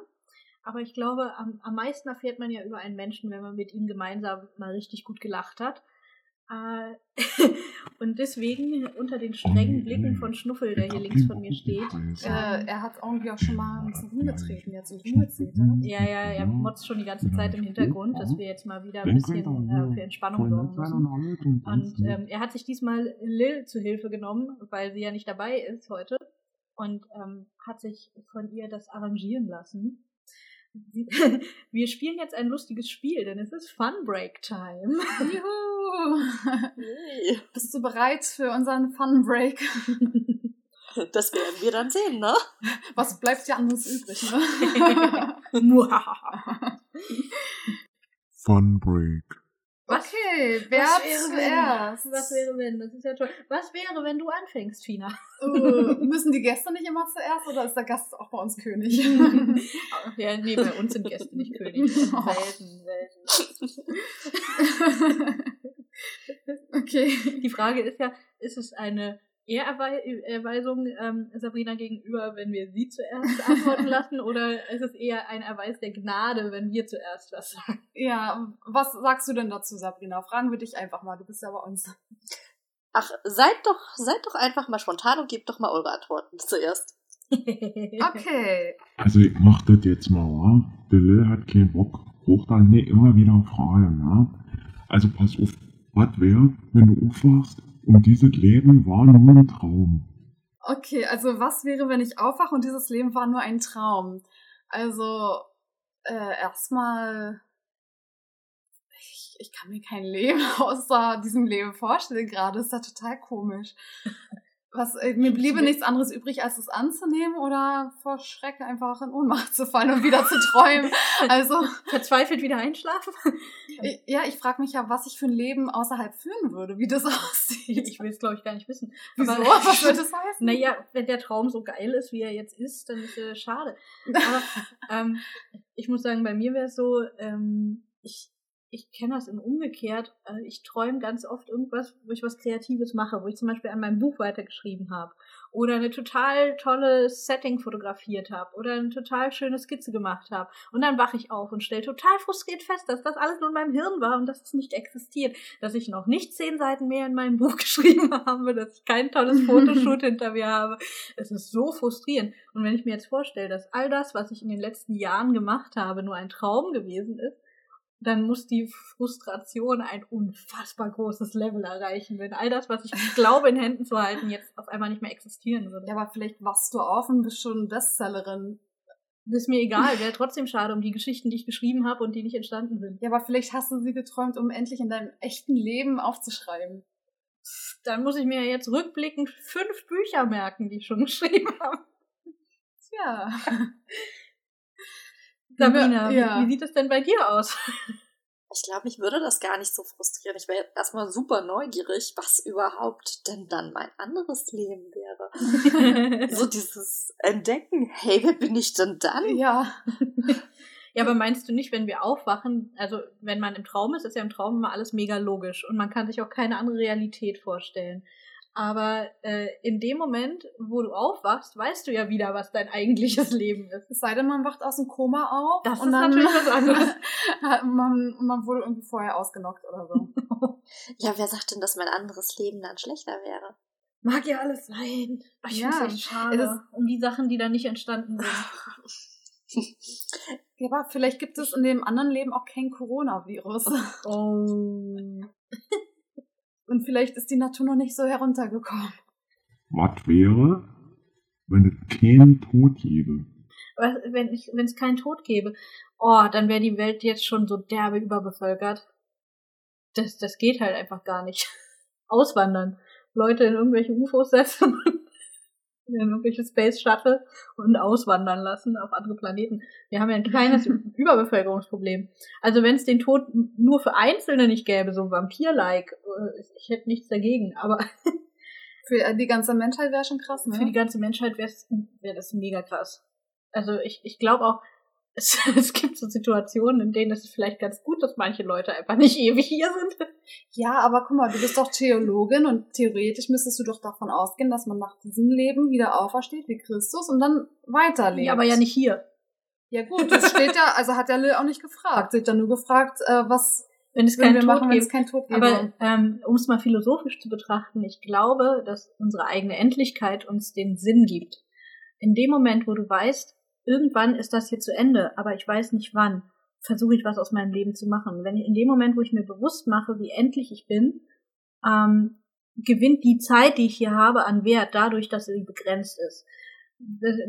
aber ich glaube, am, am meisten erfährt man ja über einen Menschen, wenn man mit ihm gemeinsam mal richtig gut gelacht hat. Äh, [laughs] und deswegen unter den strengen Blicken von Schnuffel, der hier links von mir steht. Äh, er hat irgendwie auch schon mal ein bisschen rumgetreten, jetzt so Rumgezeter. Ja, ja, er motzt schon die ganze Zeit im Hintergrund, dass wir jetzt mal wieder ein bisschen äh, für Entspannung sorgen müssen. Und ähm, er hat sich diesmal Lil zu Hilfe genommen, weil sie ja nicht dabei ist heute. Und ähm, hat sich von ihr das arrangieren lassen. [laughs] Wir spielen jetzt ein lustiges Spiel, denn es ist Fun Break Time. Juhu! Bist du bereit für unseren Fun Break? [laughs] Das werden wir dann sehen, ne? Was bleibt dir anderes übrig, ne? [laughs] Fun Break. Okay, wer Was wäre, zuerst? wenn? Was wäre, wenn? Das ist ja toll. Was wäre, wenn du anfängst, Fina? Uh, [laughs] müssen die Gäste nicht immer zuerst oder ist der Gast auch bei uns König? [laughs] ja, nee, bei uns sind Gäste nicht König. [laughs] Oh. Selten, selten. okay. Die Frage ist ja, ist es eine Ehrerweisung ähm, Sabrina gegenüber, wenn wir sie zuerst [laughs] antworten lassen, oder ist es eher ein Erweis der Gnade, wenn wir zuerst was sagen? Ja, was sagst du denn dazu, Sabrina? Fragen wir dich einfach mal. Du bist ja bei uns. Ach, seid doch, seid doch einfach mal spontan und gebt doch mal eure Antworten zuerst. [laughs] Okay. Also ich mach das jetzt mal, wa? Der Lil hat keinen Bock. Hoch dann nicht immer wieder Fragen, ne? Also pass auf, was wäre, wenn du aufwachst und dieses Leben war nur ein Traum? Okay, also was wäre, wenn ich aufwache und dieses Leben war nur ein Traum? Also, äh, erstmal, ich, ich kann mir kein Leben [laughs] außer diesem Leben vorstellen gerade. Ist ja total komisch. Was, äh, mir bliebe nichts anderes übrig, als es anzunehmen oder vor Schreck einfach in Ohnmacht zu fallen und wieder zu träumen. [laughs] Also, Verzweifelt wieder einschlafen? [laughs] ja, ich frage mich ja, was ich für ein Leben außerhalb führen würde, wie das [laughs] aussieht. Ich will es, glaube ich, gar nicht wissen. Wieso? Aber- Was würde das heißen? Naja, wenn der Traum so geil ist, wie er jetzt ist, dann ist er schade. Aber ähm, ich muss sagen, bei mir wäre es so, ähm, ich, ich kenne das in umgekehrt. Äh, ich träume ganz oft irgendwas, wo ich was Kreatives mache, wo ich zum Beispiel an meinem Buch weitergeschrieben habe. Oder eine total tolle Setting fotografiert habe. Oder eine total schöne Skizze gemacht habe. Und dann wache ich auf und stelle total frustriert fest, dass das alles nur in meinem Hirn war und dass es nicht existiert. Dass ich noch nicht zehn Seiten mehr in meinem [laughs] Buch geschrieben habe, dass ich kein tolles [laughs] Fotoshoot hinter mir habe. Es ist so frustrierend. Und wenn ich mir jetzt vorstelle, dass all das, was ich in den letzten Jahren gemacht habe, nur ein Traum gewesen ist, dann muss die Frustration ein unfassbar großes Level erreichen, wenn all das, was ich glaube in Händen zu halten, jetzt auf einmal nicht mehr existieren würde. Ja, aber vielleicht wachst du auf und bist schon Bestsellerin. Das ist mir egal, wäre trotzdem schade um die Geschichten, die ich geschrieben habe und die nicht entstanden sind. Ja, aber vielleicht hast du sie geträumt, um endlich in deinem echten Leben aufzuschreiben. Dann muss ich mir jetzt rückblickend fünf Bücher merken, die ich schon [laughs] geschrieben habe. Tja. [laughs] Sabina, Ja. wie, wie sieht es denn bei dir aus? [laughs] Ich glaube, mich würde das gar nicht so frustrieren. Ich wäre erstmal super neugierig, was überhaupt denn dann mein anderes Leben wäre. [laughs] So dieses Entdecken, hey, wer bin ich denn dann? Ja. [laughs] Ja, aber meinst du nicht, wenn wir aufwachen, also wenn man im Traum ist, ist ja im Traum immer alles mega logisch und man kann sich auch keine andere Realität vorstellen. Aber äh, in dem Moment, wo du aufwachst, weißt du ja wieder, was dein eigentliches [laughs] Leben ist. Es sei denn, man wacht aus dem Koma auf. Das und ist dann, natürlich was [laughs] anderes. man, man wurde irgendwie vorher ausgenockt oder so. [laughs] Ja, wer sagt denn, dass mein anderes Leben dann schlechter wäre? Mag ja alles sein. Aber Ich Ja, finde es echt schade es ist- um die Sachen, die da nicht entstanden sind. Ja, aber vielleicht gibt es in dem anderen Leben auch kein Coronavirus. Oh. Und vielleicht ist die Natur noch nicht so heruntergekommen. Was wäre, wenn es keinen Tod gäbe? Was, wenn ich, wenn es keinen Tod gäbe, oh, dann wäre die Welt jetzt schon so derbe überbevölkert. Das, das geht halt einfach gar nicht. [laughs] Auswandern. Leute in irgendwelche UFOs setzen, in irgendwelche Space Shuttle und auswandern lassen auf andere Planeten. Wir haben ja ein kleines [laughs] Überbevölkerungsproblem. Also wenn es den Tod nur für Einzelne nicht gäbe, so Vampir-like, äh, ich hätte nichts dagegen, aber [laughs] Für äh, die ganze Menschheit wäre schon krass, ne? für die ganze Menschheit wäre wär das mega krass. Also ich, ich glaube auch, es, [laughs] es gibt so Situationen, in denen es ist vielleicht ganz gut, dass manche Leute einfach nicht ewig hier sind. Ja, aber guck mal, du bist doch Theologin und theoretisch müsstest du doch davon ausgehen, dass man nach diesem Leben wieder aufersteht wie Christus und dann weiterlebt. Ja, aber ja nicht hier. Ja gut, das steht ja, also hat der Lil auch nicht gefragt. Sie hat ja nur gefragt, äh, was Wenn es keinen Tod machen, wenn gibt. es keinen Tod gäbe. Aber ähm, um es mal philosophisch zu betrachten, ich glaube, dass unsere eigene Endlichkeit uns den Sinn gibt. In dem Moment, wo du weißt, irgendwann ist das hier zu Ende, aber ich weiß nicht wann, versuche ich was aus meinem Leben zu machen. Wenn ich in dem Moment, wo ich mir bewusst mache, wie endlich ich bin, ähm, gewinnt die Zeit, die ich hier habe, an Wert dadurch, dass sie begrenzt ist.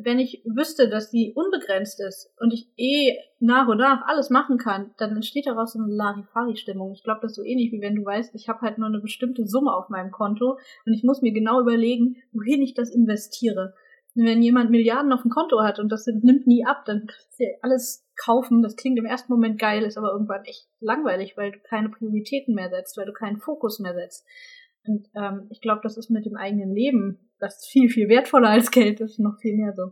Wenn ich wüsste, dass die unbegrenzt ist und ich eh nach und nach alles machen kann, dann entsteht daraus so eine Larifari-Stimmung. Ich glaube, das ist so ähnlich, wie wenn du weißt, ich habe halt nur eine bestimmte Summe auf meinem Konto und ich muss mir genau überlegen, wohin ich das investiere. Wenn jemand Milliarden auf dem Konto hat und das nimmt nie ab, dann ist ja alles kaufen, das klingt im ersten Moment geil, ist aber irgendwann echt langweilig, weil du keine Prioritäten mehr setzt, weil du keinen Fokus mehr setzt. Und ähm, ich glaube, das ist mit dem eigenen Leben, das viel, viel wertvoller als Geld ist, noch viel mehr so.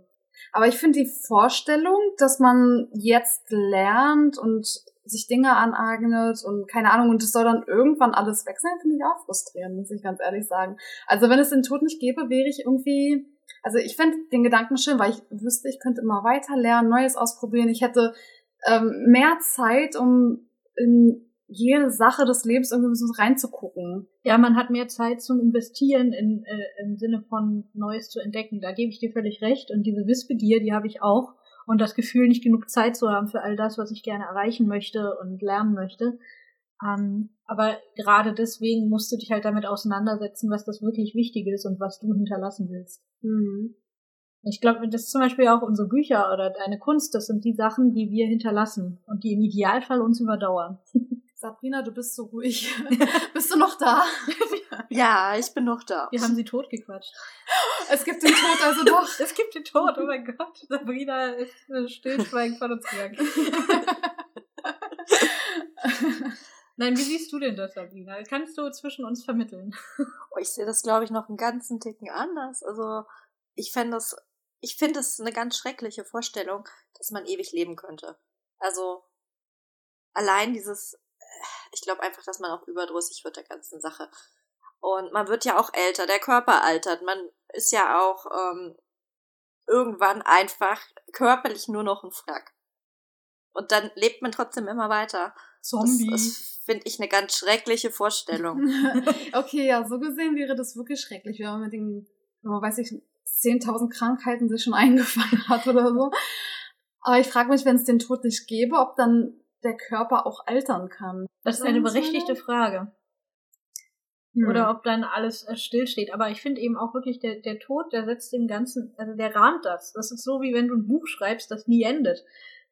Aber ich finde die Vorstellung, dass man jetzt lernt und sich Dinge aneignet und keine Ahnung, und es soll dann irgendwann alles weg sein, finde ich auch frustrierend, muss ich ganz ehrlich sagen. Also wenn es den Tod nicht gäbe, wäre ich irgendwie, also ich fände den Gedanken schön, weil ich wüsste, ich könnte immer weiter lernen, Neues ausprobieren. Ich hätte ähm, mehr Zeit, um in jede Sache des Lebens irgendwie so reinzugucken. Ja, man hat mehr Zeit zum Investieren in, äh, im Sinne von Neues zu entdecken. Da gebe ich dir völlig recht. Und diese Wissbegier, die habe ich auch. Und das Gefühl, nicht genug Zeit zu haben für all das, was ich gerne erreichen möchte und lernen möchte. Ähm, aber gerade deswegen musst du dich halt damit auseinandersetzen, was das wirklich Wichtige ist und was du hinterlassen willst. Mhm. Ich glaube, das ist zum Beispiel auch unsere Bücher oder deine Kunst, das sind die Sachen, die wir hinterlassen und die im Idealfall uns überdauern. [laughs] Sabrina, du bist so ruhig. [laughs] bist du noch da? [laughs] ja, ich bin noch da. Wir haben sie totgequatscht. Es gibt den Tod also doch. es gibt den Tod, oh mein Gott. Sabrina ist stillschweigend von uns gegangen. Nein, wie siehst du denn das, Sabrina? Kannst du zwischen uns vermitteln? [laughs] Oh, ich sehe das, glaube ich, noch einen ganzen Ticken anders. Also, ich fände das, ich finde es eine ganz schreckliche Vorstellung, dass man ewig leben könnte. Also, allein dieses ich glaube einfach, dass man auch überdrüssig wird der ganzen Sache. Und man wird ja auch älter, der Körper altert. Man ist ja auch ähm, irgendwann einfach körperlich nur noch ein Frack. Und dann lebt man trotzdem immer weiter. Zombie. Das, das finde ich eine ganz schreckliche Vorstellung. [laughs] okay, ja, so gesehen wäre das wirklich schrecklich, wenn man mit den, weiß ich, 10.000 Krankheiten sich schon [laughs] eingefangen hat oder so. Aber ich frage mich, wenn es den Tod nicht gäbe, ob dann der Körper auch altern kann. Das ist eine berechtigte Frage. Hm. Oder ob dann alles äh, stillsteht. Aber ich finde eben auch wirklich, der, der Tod, der setzt dem Ganzen, also der rahmt das. Das ist so, wie wenn du ein Buch schreibst, das nie endet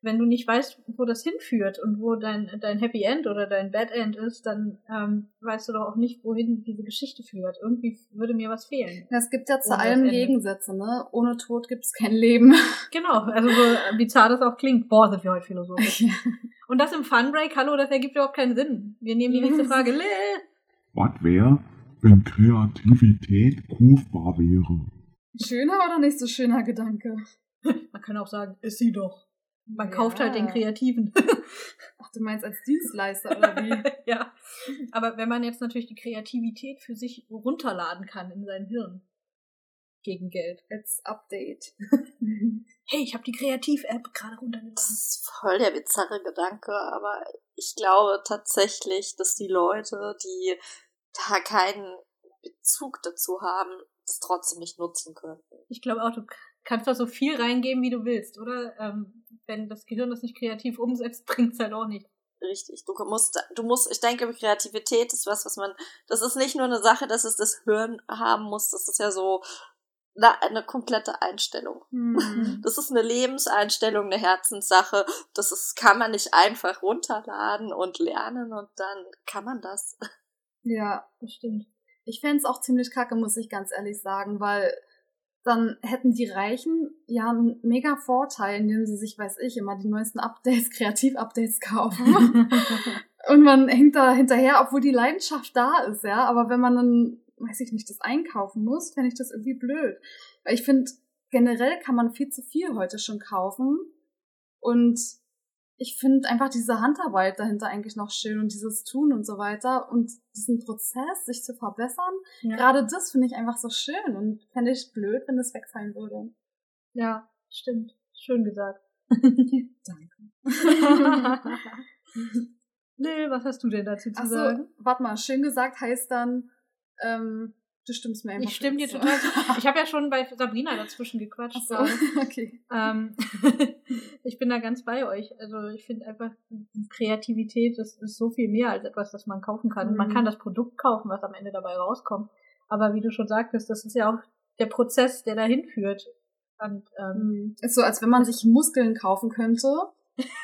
wenn du nicht weißt, wo das hinführt und wo dein, dein Happy End oder dein Bad End ist, dann ähm, weißt du doch auch nicht, wohin diese Geschichte führt. Irgendwie würde mir was fehlen. Es gibt ja zu allem Gegensätze, ne? Ohne Tod gibt es kein Leben. [laughs] Genau, also so bizarr das auch klingt. Boah, sind wir heute philosophisch. und das im Funbreak, hallo, das ergibt überhaupt keinen Sinn. Wir nehmen die nächste [laughs] Frage. Lil. Was wäre, wenn Kreativität kaufbar wäre? Schöner oder nicht so schöner Gedanke? Man kann auch sagen, ist sie doch. Man ja. kauft halt den Kreativen. [laughs] Ach, du meinst als Dienstleister oder wie? [laughs] ja. Aber wenn man jetzt natürlich die Kreativität für sich runterladen kann in sein Hirn gegen Geld. Als Update. [laughs] hey, ich habe die Kreativ-App gerade runtergeladen. Das ist voll der bizarre Gedanke, aber ich glaube tatsächlich, dass die Leute, die da keinen Bezug dazu haben, das trotzdem nicht nutzen könnten. Ich glaube auch, du kannst da so viel reingeben, wie du willst, oder? Ähm, wenn das Gehirn das nicht kreativ umsetzt, [laughs] bringt es halt auch nicht. Richtig. Du musst, du musst, ich denke, Kreativität ist was, was man, das ist nicht nur eine Sache, dass es das Hirn haben muss, das ist ja so eine, eine komplette Einstellung. Mhm. [laughs] Das ist eine Lebenseinstellung, eine Herzenssache. Das ist, kann man nicht einfach runterladen und lernen und dann kann man das. Ja, das stimmt. Ich fände es auch ziemlich kacke, muss ich ganz ehrlich sagen, weil dann hätten die Reichen ja einen mega Vorteil, indem sie sich, weiß ich, immer die neuesten Updates, [laughs] Kreativ-Updates kaufen. [laughs] und man hängt da hinterher, obwohl die Leidenschaft da ist, ja. Aber wenn man dann, weiß ich nicht, das einkaufen muss, fände ich das irgendwie blöd. Weil ich finde, generell kann man viel zu viel heute schon kaufen. Und ich finde einfach diese Handarbeit dahinter eigentlich noch schön und dieses Tun und so weiter und diesen Prozess, sich zu verbessern. Ja. Gerade das finde ich einfach so schön und fände ich blöd, wenn das wegfallen würde. Ja, stimmt. Schön gesagt. [laughs] Danke. [laughs] Nö, was hast du denn dazu zu Ach so, sagen? Warte mal, schön gesagt heißt dann, ähm, Du stimmst mir einfach Ich stimme dir total zu. [laughs] Ich habe ja schon bei Sabrina dazwischen gequatscht. Ach so, [laughs] okay. Ähm, [laughs] ich bin da ganz bei euch. Also ich finde einfach, Kreativität das ist so viel mehr als etwas, das man kaufen kann. Mhm. Man kann das Produkt kaufen, was am Ende dabei rauskommt. Aber wie du schon sagtest, das ist ja auch der Prozess, der dahin führt. Und, ähm, mhm. ist so, als wenn man sich Muskeln kaufen könnte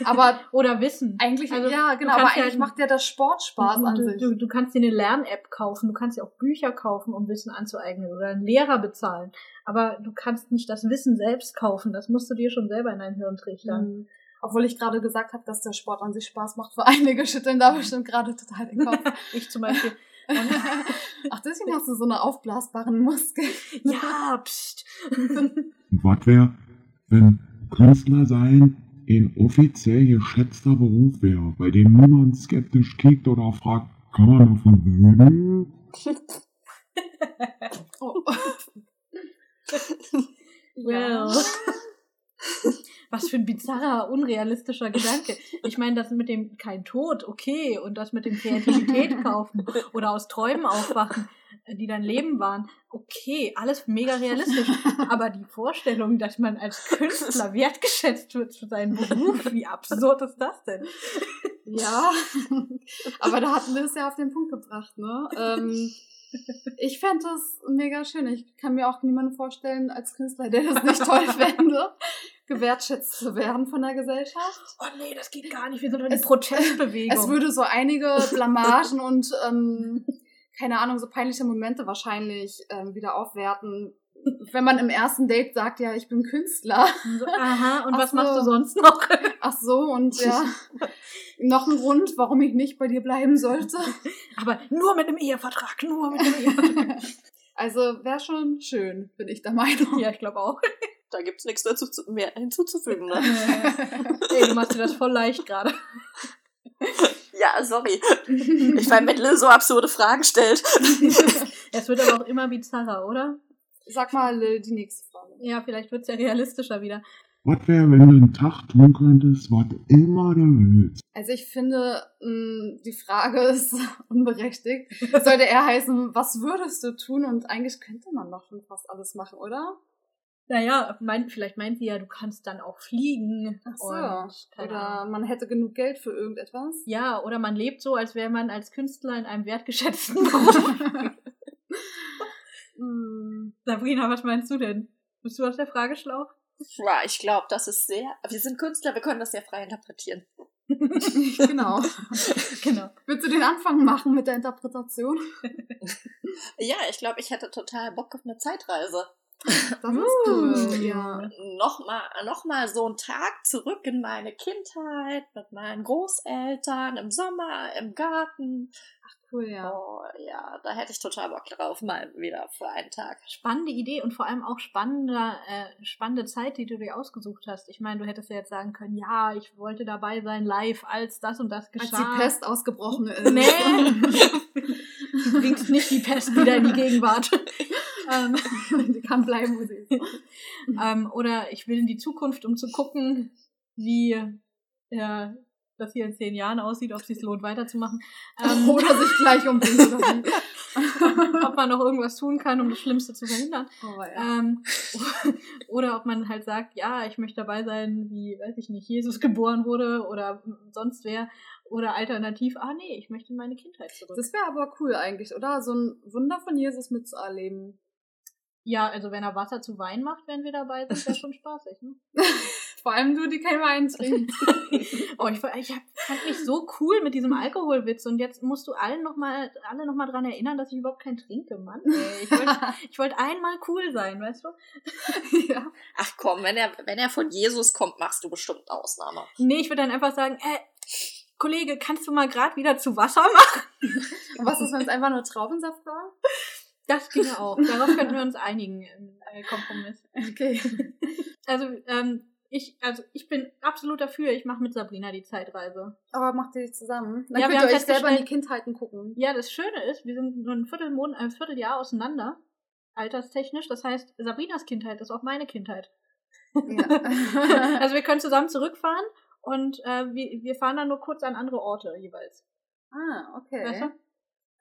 aber [laughs] oder Wissen. Eigentlich also, ja, genau, aber eigentlich halt, macht ja das Sport Spaß du, an du, sich. Du, du kannst dir eine Lern-App kaufen, du kannst dir auch Bücher kaufen, um Wissen anzueignen oder einen Lehrer bezahlen, aber du kannst nicht das Wissen selbst kaufen, das musst du dir schon selber in dein Hirn trichtern. Mhm. Obwohl ich gerade gesagt habe, dass der Sport an sich Spaß macht. Für einige [laughs] schütteln da bestimmt gerade total den Kopf. [laughs] Ich zum Beispiel. Ach, deswegen hast du so eine aufblasbaren Muskel. ja, pst. Und was wäre, wenn Künstler sein ein offiziell geschätzter Beruf wäre, bei dem niemand skeptisch kickt oder fragt, kann man davon leben? [laughs] Oh. [laughs] Well. [laughs] Was für ein bizarrer, unrealistischer Gedanke. Ich meine, das mit dem kein Tod, okay, und das mit dem Kreativität [laughs] kaufen oder aus Träumen aufwachen, die dein Leben waren, okay, alles mega realistisch. Aber die Vorstellung, dass man als Künstler [laughs] wertgeschätzt wird für seinen Beruf, wie absurd ist das denn? Ja, aber da hatten wir es ja auf den Punkt gebracht, ne? Ähm, ich fände das mega schön. Ich kann mir auch niemanden vorstellen als Künstler, der das nicht toll fände, gewertschätzt zu werden von der Gesellschaft. Oh nee, das geht gar nicht. Wir sind doch eine Es- Protestbewegung. Es würde so einige [laughs] Blamagen und ähm, keine Ahnung, so peinliche Momente wahrscheinlich ähm, wieder aufwerten. Wenn man im ersten Date sagt, ja, ich bin Künstler. so, aha, und Ach was so. machst du sonst noch? Ach so, und ja, [laughs] noch ein Grund, warum ich nicht bei dir bleiben sollte. Aber nur mit einem Ehevertrag, nur mit einem Ehevertrag. [laughs] Also wäre schon schön, bin ich der Meinung. ja, ich glaube auch. Da gibt's nichts dazu zu, mehr hinzuzufügen, ne? [laughs] Ey, du machst dir das voll leicht gerade. [laughs] Ja, sorry. Ich meine, wenn Lil so absurde Fragen stellt. [laughs] Es wird aber auch immer bizarrer, oder? Sag mal Lil, die nächste Frage. Ja, vielleicht wird's ja realistischer wieder. Was wäre, wenn du einen Tag tun könntest, was immer du willst? Also ich finde, mh, die Frage ist unberechtigt. Es sollte eher heißen, was würdest du tun? Und eigentlich könnte man doch schon fast alles machen, oder? Naja, mein, vielleicht meint sie ja, du kannst dann auch fliegen. Ach so. Und, Oder man hätte genug Geld für irgendetwas. Ja, oder man lebt so, als wäre man als Künstler in einem wertgeschätzten [laughs] Beruf. Hm, Sabrina, was meinst du denn? Bist du aus der Frage schlau? Ja, ich glaube, das ist sehr. Wir sind Künstler, wir können das sehr frei interpretieren. [laughs] genau. genau. Willst du den Anfang machen mit der Interpretation? [laughs] Ja, ich glaube, ich hätte total Bock auf eine Zeitreise. Das ist cool. Ja. Nochmal noch mal so einen Tag zurück in meine Kindheit mit meinen Großeltern im Sommer, im Garten. Cool, ja. Oh ja, da hätte ich total Bock drauf, mal wieder für einen Tag. Spannende Idee und vor allem auch spannende, äh, spannende Zeit, die du dir ausgesucht hast. Ich meine, du hättest ja jetzt sagen können, ja, ich wollte dabei sein live, als das und das Als geschah. die Pest ausgebrochen ist. Nee. [laughs] du bringst nicht die Pest wieder in die Gegenwart. [laughs] ähm, [laughs] die kann bleiben, wo sie ist. ähm, oder ich will in die Zukunft, um zu gucken, wie ja, das hier in zehn Jahren aussieht, ob es sich lohnt, weiterzumachen. Ähm, [laughs] Oder sich gleich wie. [laughs] ob man noch irgendwas tun kann, um das Schlimmste zu verhindern. Aber ja. Ähm, oder ob man halt sagt, ja, ich möchte dabei sein, wie, weiß ich nicht, Jesus geboren wurde oder sonst wer. Oder alternativ, ah nee, ich möchte in meine Kindheit zurück. Das wäre aber cool eigentlich, oder? So ein Wunder von Jesus mitzuerleben. Ja, also wenn er Wasser zu Wein macht, wenn wir dabei sind, wäre [laughs] schon spaßig. Ne? Vor allem du, die kein Wein trinkst. [laughs] Oh, ich, ich hab, fand mich so cool mit diesem Alkoholwitz und jetzt musst du allen noch mal, alle nochmal dran erinnern, dass ich überhaupt keinen trinke, Mann. Ey, ich wollte [laughs] wollt einmal cool sein, weißt du? ja. Ach komm, wenn er, wenn er von Jesus kommt, machst du bestimmt eine Ausnahme. Nee, ich würde dann einfach sagen, äh, Kollege, kannst du mal gerade wieder zu Wasser machen? Und was ist, wenn es einfach nur Traubensaft war? Das ginge auch. Darauf könnten wir uns einigen im äh, Kompromiss. Okay. [laughs] Also, ähm, ich, also ich bin absolut dafür, ich mache mit Sabrina die Zeitreise. Aber macht ihr die zusammen? Dann Ja, wir könnt haben ihr euch selber in die Kindheiten gucken. Ja, das Schöne ist, wir sind nur ein Viertelmond, ein Vierteljahr auseinander, alterstechnisch. Das heißt, Sabrinas Kindheit ist auch meine Kindheit. Ja. [laughs] Also wir können zusammen zurückfahren und äh, wir, wir fahren dann nur kurz an andere Orte jeweils. ah, okay. Weißt du?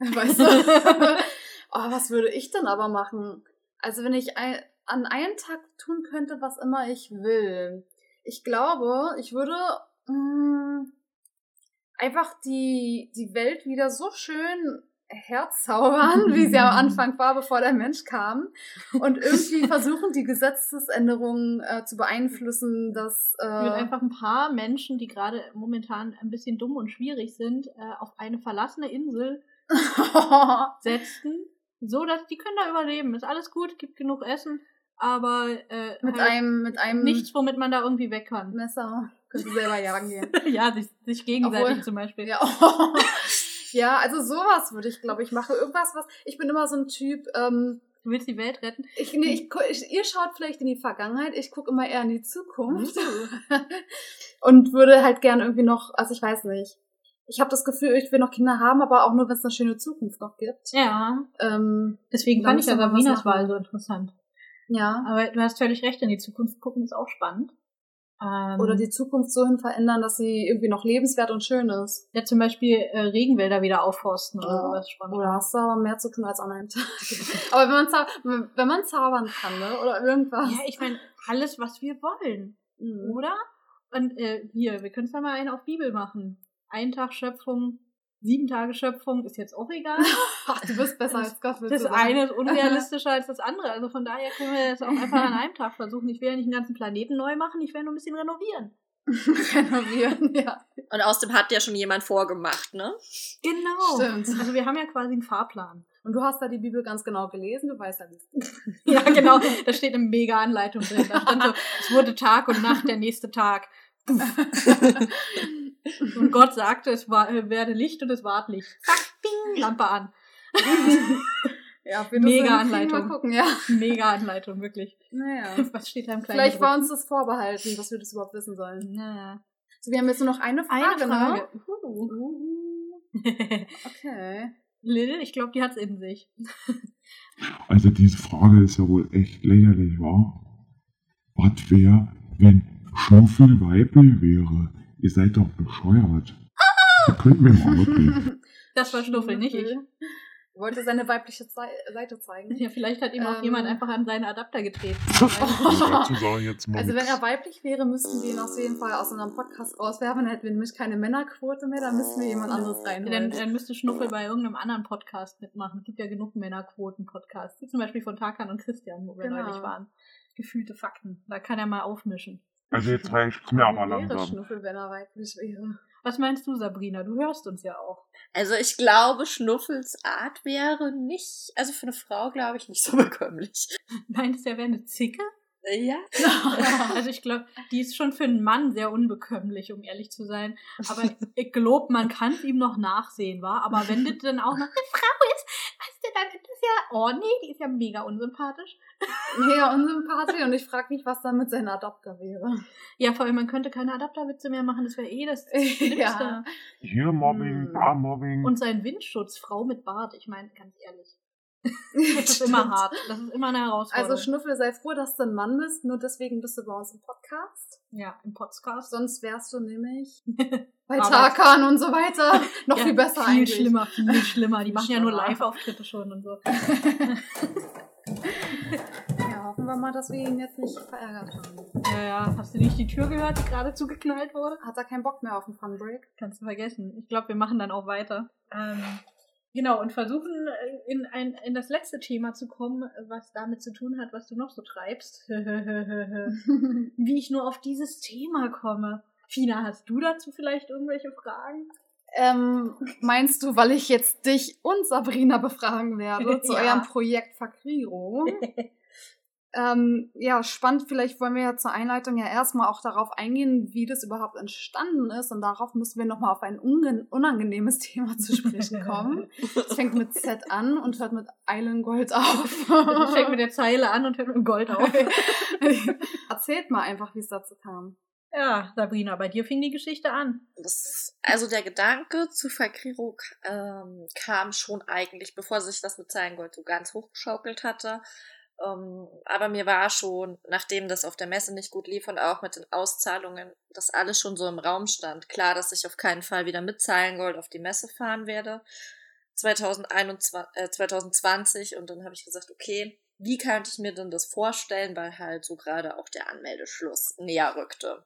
[laughs] Weißt du? Oh, was würde ich denn aber machen? Also wenn ich ein, an einem Tag tun könnte, was immer ich will. Ich glaube, ich würde mh, einfach die, die Welt wieder so schön herzaubern, [laughs] wie sie am Anfang war, bevor der Mensch kam. Und irgendwie [laughs] versuchen, die Gesetzesänderungen äh, zu beeinflussen, dass... Äh, einfach ein paar Menschen, die gerade momentan ein bisschen dumm und schwierig sind, äh, auf eine verlassene Insel [laughs] setzen, so dass die können da überleben. Ist alles gut, gibt genug Essen, aber äh, Mit halt einem, mit einem nichts, womit man da irgendwie weg kann. Messer könnt ihr selber jagen gehen. [laughs] ja, sich, sich gegenseitig Obwohl- zum Beispiel. Ja, [laughs] ja also sowas würde ich, glaube ich, machen. Irgendwas, was. Ich bin immer so ein Typ, ähm, Du willst die Welt retten? ich, nee, ich, ich, ihr schaut vielleicht in die Vergangenheit, ich gucke immer eher in die Zukunft. [laughs] Und würde halt gern irgendwie noch, also ich weiß nicht. Ich habe das Gefühl, ich will noch Kinder haben, aber auch nur, wenn es eine schöne Zukunft noch gibt. Ja. Ähm, Deswegen fand ich ja Sabinas. Wahl so interessant. ja. Aber du hast völlig recht, in die Zukunft gucken ist auch spannend. Ähm, Oder die Zukunft so hin verändern, dass sie irgendwie noch lebenswert und schön ist. ja, zum Beispiel äh, Regenwälder wieder aufforsten oder Ja. sowas spannend. Oder hast du aber mehr zu tun als an einem Tag. [laughs] aber wenn man, zau wenn man zaubern kann, ne? Oder irgendwas. Ja, ich meine, alles, was wir wollen, Mhm. oder? Und äh, hier, wir können es mal einen auf Bibel machen. Ein Tag Schöpfung, sieben Tage Schöpfung, ist jetzt auch egal. [laughs] Ach, du bist besser als Gott. Das sagen. eine ist unrealistischer [laughs] als das andere. Also von daher können wir das auch einfach an einem Tag versuchen. Ich will ja nicht den ganzen Planeten neu machen, ich will nur ein bisschen renovieren. [laughs] Renovieren, ja. Und außerdem hat ja schon jemand vorgemacht, ne? Genau. Stimmt. Also wir haben ja quasi einen Fahrplan. Und du hast da die Bibel ganz genau gelesen, du weißt ja nicht. Ja, genau. Da steht eine mega Anleitung drin. Da stand so, es wurde Tag und Nacht, der nächste Tag. [laughs] Und Gott sagte, es war, äh, werde Licht und es ward Licht. Zack, bing, Lampe an. [laughs] Ja, wir Mega müssen Anleitung. Mal gucken, ja. Mega Anleitung, wirklich. Naja. [laughs] Was steht da im kleinen Vielleicht war Druck? uns das vorbehalten, dass wir das überhaupt wissen sollen. Naja. So, wir haben jetzt nur noch eine Frage, Eine Frage. ne? Uh. Okay. Lil, ich glaube, die hat's in sich. Also diese Frage ist ja wohl echt lächerlich, wa? Was wäre, wenn Schnuffel weiblich wäre? Ihr seid doch bescheuert. Ihr könnt mir mal [laughs] wirklich. Das war Schnuffel, nicht ich. Wollte seine weibliche Seite zeigen. Ja, vielleicht hat ihm auch Ähm. jemand einfach an seinen Adapter getreten. [laughs] Mal Also wenn er weiblich wäre, müssten wir ihn auf jeden Fall aus unserem Podcast rauswerfen. Dann hätten wir nämlich keine Männerquote mehr, dann müssten wir jemand anderes Dann, reinholen. dann müsste Schnuffel bei irgendeinem anderen Podcast mitmachen. Es gibt ja genug Männerquoten-Podcasts. Wie zum Beispiel von Tarkan und Christian, wo wir Genau. neulich waren. Gefühlte Fakten. Da kann er mal aufmischen. Also jetzt [laughs] reicht's mir aber langsam. Schnuffel, wenn er weiblich wäre. Was meinst du, Sabrina? Du hörst uns ja auch. Also ich glaube, Schnuffels Art wäre nicht, also für eine Frau glaube ich nicht so [laughs] bekömmlich. Meinst du, er wäre eine Zicke? Ja. [laughs] Also ich glaube, die ist schon für einen Mann sehr unbekömmlich, um ehrlich zu sein. Aber ich glaube, man kann es ihm noch nachsehen, war. Aber wenn das dann auch noch eine Frau ist, weißt du, dann ist das ja, oh nee, die ist ja mega unsympathisch. Mega unsympathisch und ich frage mich, was da mit seinem Adapter wäre. Ja, vor allem, man könnte keine Adapterwitze mehr machen, das wäre eh das [laughs] Schlimmste. ja. Hier Mobbing, Hm. da Mobbing. Und sein Windschutz, Frau mit Bart, ich meine, ganz ehrlich. [laughs] Das ist immer hart. Das ist immer eine Herausforderung. Also Schnuffel, sei froh, dass du ein Mann bist. Nur deswegen bist du bei uns im Podcast. ja, im Podcast. Sonst wärst du nämlich [laughs] bei Tarkan und so weiter [laughs] noch Ja, viel besser Viel eigentlich. schlimmer, viel schlimmer. Die machen ja nur. Live-Auftritte schon und so. Ja, hoffen wir mal, dass wir ihn jetzt nicht verärgert haben. Ja, ja. Hast du nicht die Tür gehört, die gerade zugeknallt wurde? Hat er keinen Bock mehr auf den Funbreak? Kannst du vergessen. Ich glaube, wir machen dann auch weiter. Ähm, genau, und versuchen äh, in, ein, in das letzte Thema zu kommen, was damit zu tun hat, was du noch so treibst. [laughs] Wie ich nur auf dieses Thema komme. Fina, hast du dazu vielleicht irgendwelche Fragen? ähm, meinst du, weil ich jetzt dich und Sabrina befragen werde [laughs] zu Ja. eurem Projekt Verkrierung? [laughs] Ähm, ja, spannend. Vielleicht wollen wir ja zur Einleitung ja erstmal auch darauf eingehen, wie das überhaupt entstanden ist. Und darauf müssen wir nochmal auf ein unangenehmes [laughs] Thema zu sprechen kommen. Es fängt mit Z an und hört mit Eilengold auf. Das [laughs] fängt mit der Zeile an und hört mit Gold auf. [laughs] Erzählt mal einfach, wie es dazu kam. Ja, Sabrina, bei dir fing die Geschichte an. Das, also der Gedanke zu Verkrierung ähm, kam schon eigentlich, bevor sich das mit Zahlengold so ganz hochgeschaukelt hatte. Ähm, aber mir war schon, nachdem das auf der Messe nicht gut lief und auch mit den Auszahlungen, das alles schon so im Raum stand, klar, dass ich auf keinen Fall wieder mit Zahlengold auf die Messe fahren werde. 2021, äh, 2020 und dann habe ich gesagt, okay, wie könnte ich mir denn das vorstellen, weil halt so gerade auch der Anmeldeschluss näher rückte.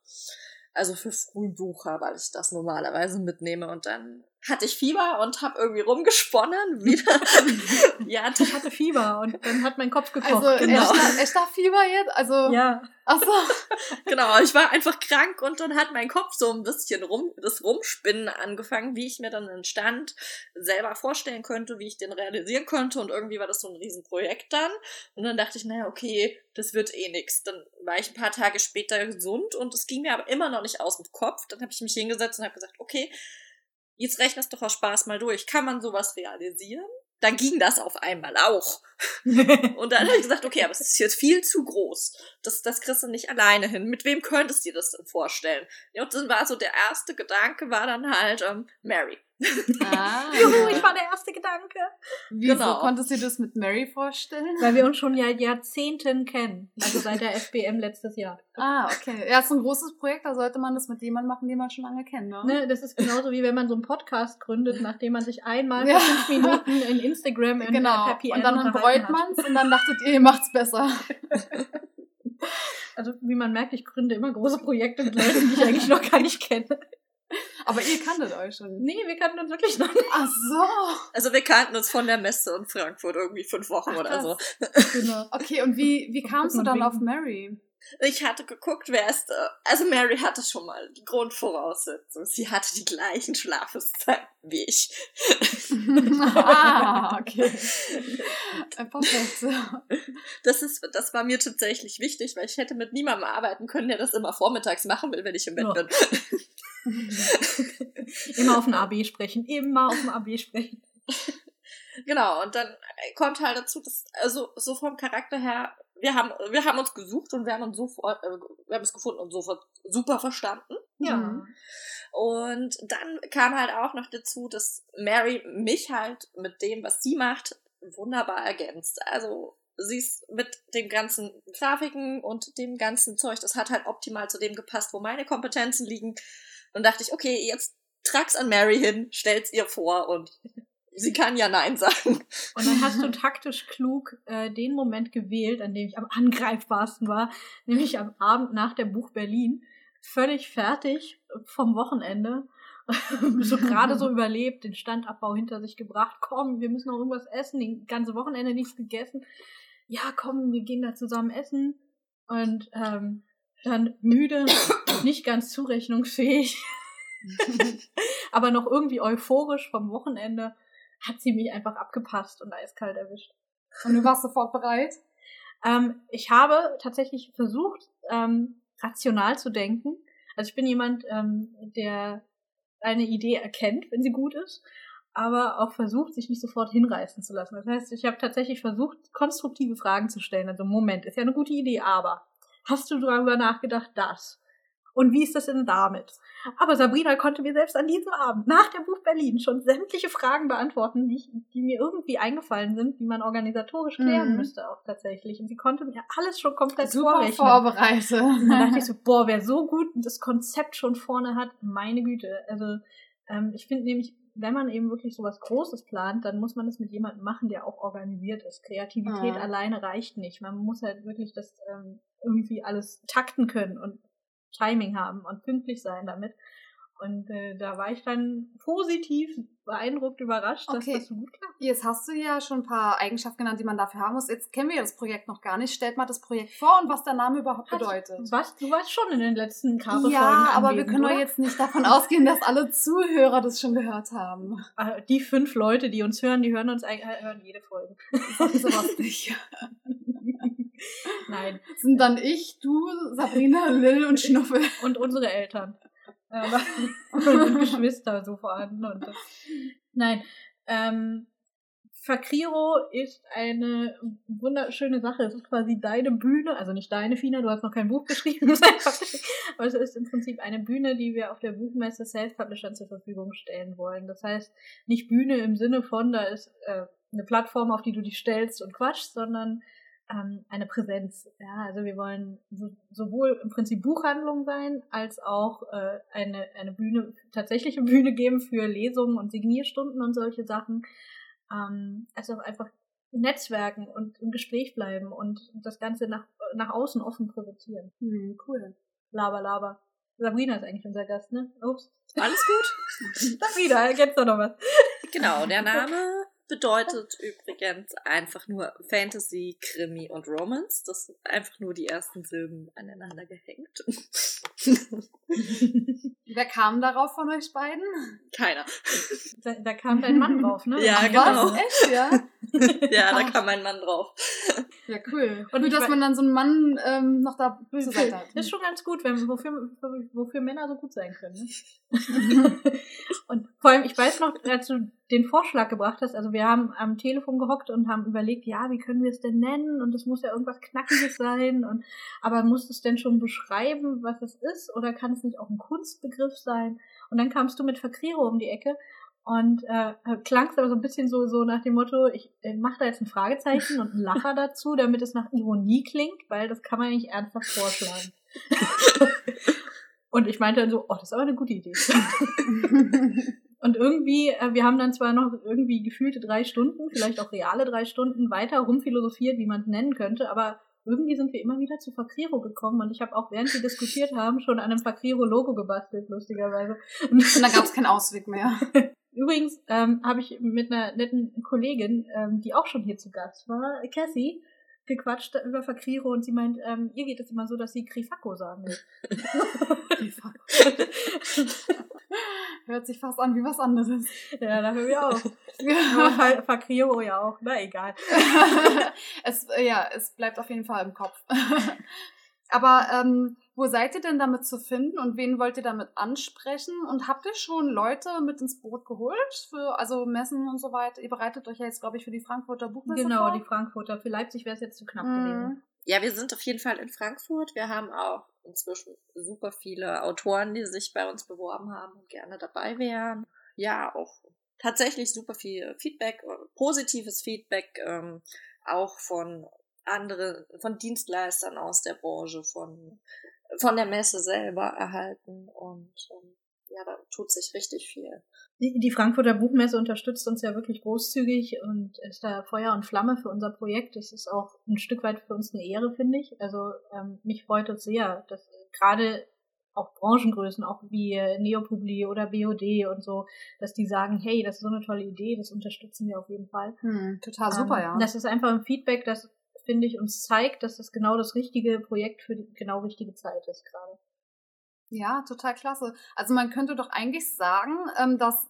Also für Frühbucher, weil ich das normalerweise mitnehme und dann hatte ich Fieber und habe irgendwie rumgesponnen. [laughs] Wieder. [laughs] ja, ich hatte Fieber und dann hat mein Kopf gekocht. Also genau. echter, echter Fieber jetzt? Also, ja. ach so. [laughs] Genau, ich war einfach krank und dann hat mein Kopf so ein bisschen rum, das Rumspinnen angefangen, wie ich mir dann einen Stand selber vorstellen könnte, wie ich den realisieren könnte und irgendwie war das so ein Riesenprojekt dann. Und dann dachte ich, naja, okay, das wird eh nix. Dann war ich ein paar Tage später gesund und es ging mir aber immer noch nicht aus dem Kopf. Dann habe ich mich hingesetzt und habe gesagt, okay, jetzt rechnest doch aus Spaß mal durch. Kann man sowas realisieren? Dann ging das auf einmal auch. [laughs] Und dann habe ich gesagt, okay, aber es ist jetzt viel zu groß. Das, das kriegst du nicht alleine hin. Mit wem könntest du dir das denn vorstellen? Ja, und dann war so der erste Gedanke, war dann halt ähm, Mary. Ah. Juhu, ich war der erste Gedanke. Wieso Genau. konntest du dir das mit Mary vorstellen? Weil wir uns schon ja Jahrzehnten kennen. Also seit der FBM letztes Jahr. Ah, okay. Ja, ist ein großes Projekt, da sollte man das mit jemandem machen, den man schon lange kennt, ne? Ne, das ist genauso wie wenn man so einen Podcast gründet, nachdem man sich einmal Ja. fünf Minuten in Instagram in Genau. Happy Und dann unterhalten bereut man's und dann dachtet ihr, ihr macht's besser. Also wie man merkt, ich gründe immer große Projekte mit Leuten, die ich eigentlich noch gar nicht kenne. Aber ihr kanntet euch schon. Nee, wir kannten uns wirklich noch nicht. Ach so. Also wir kannten uns von der Messe in Frankfurt irgendwie fünf Wochen Ach, oder so. Genau. Okay, und wie, wie kamst du dann auf Mary? Ich hatte geguckt, wer ist. Äh, also Mary hatte schon mal die Grundvoraussetzung. Sie hatte die gleichen Schlafenszeiten wie ich. ah, okay. [laughs] Perfekt. Das ist, das war mir tatsächlich wichtig, weil ich hätte mit niemandem arbeiten können, der das immer vormittags machen will, wenn ich im Bett Ja. bin. [laughs] Immer auf ein AB sprechen, immer auf ein AB sprechen. Genau, und dann kommt halt dazu, dass, also so vom Charakter her, wir haben, wir haben uns gesucht und wir haben uns sofort, äh, wir haben es gefunden und sofort super verstanden. Ja. Mhm. Und dann kam halt auch noch dazu, dass Mary mich halt mit dem, was sie macht, wunderbar ergänzt. Also sie ist mit dem ganzen Grafiken und dem ganzen Zeug, das hat halt optimal zu dem gepasst, wo meine Kompetenzen liegen. Und dachte ich, okay, jetzt trag's an Mary hin, stell's ihr vor und [laughs] sie kann ja Nein sagen. Und dann hast du taktisch klug äh, den Moment gewählt, an dem ich am angreifbarsten war, nämlich am Abend nach der Buch Berlin, völlig fertig vom Wochenende, [laughs] so gerade so überlebt, den Standabbau hinter sich gebracht, komm, wir müssen noch irgendwas essen, die ganze Wochenende nichts gegessen. Ja, komm, wir gehen da zusammen essen und ähm, dann müde, nicht ganz zurechnungsfähig, [laughs] aber noch irgendwie euphorisch vom Wochenende hat sie mich einfach abgepasst und eiskalt erwischt. Und du warst sofort bereit? Ähm, ich habe tatsächlich versucht, ähm, rational zu denken. Also ich bin jemand, ähm, der eine Idee erkennt, wenn sie gut ist, aber auch versucht, sich nicht sofort hinreißen zu lassen. Das heißt, ich habe tatsächlich versucht, konstruktive Fragen zu stellen. Also Moment, ist ja eine gute Idee, aber hast du darüber nachgedacht, das? Und wie ist das denn damit? Aber Sabrina konnte mir selbst an diesem Abend nach der Buch Berlin schon sämtliche Fragen beantworten, die, ich, die mir irgendwie eingefallen sind, die man organisatorisch klären Mhm. müsste auch tatsächlich. Und sie konnte mir alles schon komplett Super vorbereitet. Und dann dachte ich [laughs] so, boah, wer so gut das Konzept schon vorne hat, meine Güte. Also ähm, ich finde nämlich, wenn man eben wirklich sowas Großes plant, dann muss man es mit jemandem machen, der auch organisiert ist. Kreativität Ah. alleine reicht nicht. Man muss halt wirklich das ähm, irgendwie alles takten können und Timing haben und pünktlich sein damit. Und äh, da war ich dann positiv beeindruckt, überrascht, dass Okay. das so gut klappt. Jetzt hast du ja schon ein paar Eigenschaften genannt, die man dafür haben muss. Jetzt kennen wir ja das Projekt noch gar nicht. Stellt mal das Projekt vor und was der Name überhaupt bedeutet. Was? Du warst schon in den letzten Kabelfolgen Ja, aber wir können doch jetzt nicht davon [laughs] ausgehen, dass alle Zuhörer das schon gehört haben. Äh, Die fünf Leute, die uns hören, die hören uns eigentlich äh, hören jede Folge. Sowas nicht. [laughs] Nein. Das sind dann ich, du, Sabrina, Lil und Schnuffel. Und unsere Eltern. [laughs] Und Geschwister so vorhanden. Und. Nein. Ähm, Fakriro ist eine wunderschöne Sache. Es ist quasi deine Bühne, also nicht deine, Fina, du hast noch kein Buch geschrieben, [laughs] aber es ist im Prinzip eine Bühne, die wir auf der Buchmesse Self-Publishern zur Verfügung stellen wollen. Das heißt, nicht Bühne im Sinne von, da ist äh, eine Plattform, auf die du dich stellst und quatschst, sondern ähm, eine Präsenz. Ja, also wir wollen so, sowohl im Prinzip Buchhandlung sein, als auch äh, eine, eine Bühne, tatsächliche Bühne geben für Lesungen und Signierstunden und solche Sachen. Ähm, also auch einfach Netzwerken und im Gespräch bleiben und das Ganze nach, nach außen offen präsentieren. Hm, cool. Laber, laber. Sabrina ist eigentlich unser Gast, ne? Ups. Alles gut? [laughs] Sabrina, kennst du noch was? Genau, der [laughs] Name bedeutet übrigens einfach nur Fantasy, Krimi und Romance. Das sind einfach nur die ersten Silben aneinander gehängt. [laughs] Wer kam darauf von euch beiden? Keiner. Da, da kam dein Mann drauf, ne? Ja, Ach, genau. Was? Echt, ja? [laughs] ja, da kam mein Mann drauf. Ja, cool. Und ich dass man dann so einen Mann ähm, noch da zur Seite hat. Ist schon ganz gut, wenn, wofür, wofür Männer so gut sein können. Ne? [laughs] und vor allem, ich weiß noch, als du den Vorschlag gebracht hast, also wir haben am Telefon gehockt und haben überlegt, ja, wie können wir es denn nennen? Und es muss ja irgendwas Knackiges [laughs] sein. Und aber muss es denn schon beschreiben, was es ist? Oder kann es nicht auch ein Kunstbegriff sein? Und dann kamst du mit Fakriro um die Ecke. Und äh, klangst aber so ein bisschen so, so nach dem Motto, ich äh, mache da jetzt ein Fragezeichen und einen Lacher [laughs] dazu, damit es nach Ironie klingt, weil das kann man ja nicht ernsthaft vorschlagen. [laughs] und ich meinte dann so, oh, das ist aber eine gute Idee. Und irgendwie, äh, wir haben dann zwar noch irgendwie gefühlte drei Stunden, vielleicht auch reale drei Stunden weiter rumphilosophiert, wie man es nennen könnte, aber irgendwie sind wir immer wieder zu Fakriro gekommen und ich habe auch, während wir diskutiert haben, schon an einem Fakriro-Logo gebastelt, lustigerweise. Und dann gab es keinen Ausweg mehr. [laughs] Übrigens ähm, habe ich mit einer netten Kollegin, ähm, die auch schon hier zu Gast war, Cassie, gequatscht über Fakriro und sie meint, ähm, ihr geht es immer so, dass sie Krifako sagen will. [laughs] [laughs] Hört sich fast an wie was anderes. ja, da hören wir auch. Fa- Fakriro ja auch. Na egal. [laughs] es, äh, ja, es bleibt auf jeden Fall im Kopf. Aber ähm, wo seid ihr denn damit zu finden und wen wollt ihr damit ansprechen? Und habt ihr schon Leute mit ins Boot geholt? Für, also Messen und so weiter? Ihr bereitet euch ja jetzt, glaube ich, für die Frankfurter Buchmesse Genau, vor. die Frankfurter. Für Leipzig wäre es jetzt zu knapp Mhm. gewesen. Ja, wir sind auf jeden Fall in Frankfurt. Wir haben auch inzwischen super viele Autoren, die sich bei uns beworben haben und gerne dabei wären. Ja, auch tatsächlich super viel Feedback, äh, positives Feedback, ähm, auch von anderen, von Dienstleistern aus der Branche, von, von der Messe selber erhalten und ähm, ja, da tut sich richtig viel. Die, die Frankfurter Buchmesse unterstützt uns ja wirklich großzügig und ist da Feuer und Flamme für unser Projekt. Das ist auch ein Stück weit für uns eine Ehre, finde ich. Also ähm, mich freut es sehr, dass gerade auch Branchengrößen, auch wie Neopubli oder BOD und so, dass die sagen, hey, das ist so eine tolle Idee, das unterstützen wir auf jeden Fall. Hm, total super, ähm, ja. Das ist einfach ein Feedback, das, finde ich, uns zeigt, dass das genau das richtige Projekt für die genau richtige Zeit ist gerade. Ja, total klasse. Also man könnte doch eigentlich sagen, ähm, dass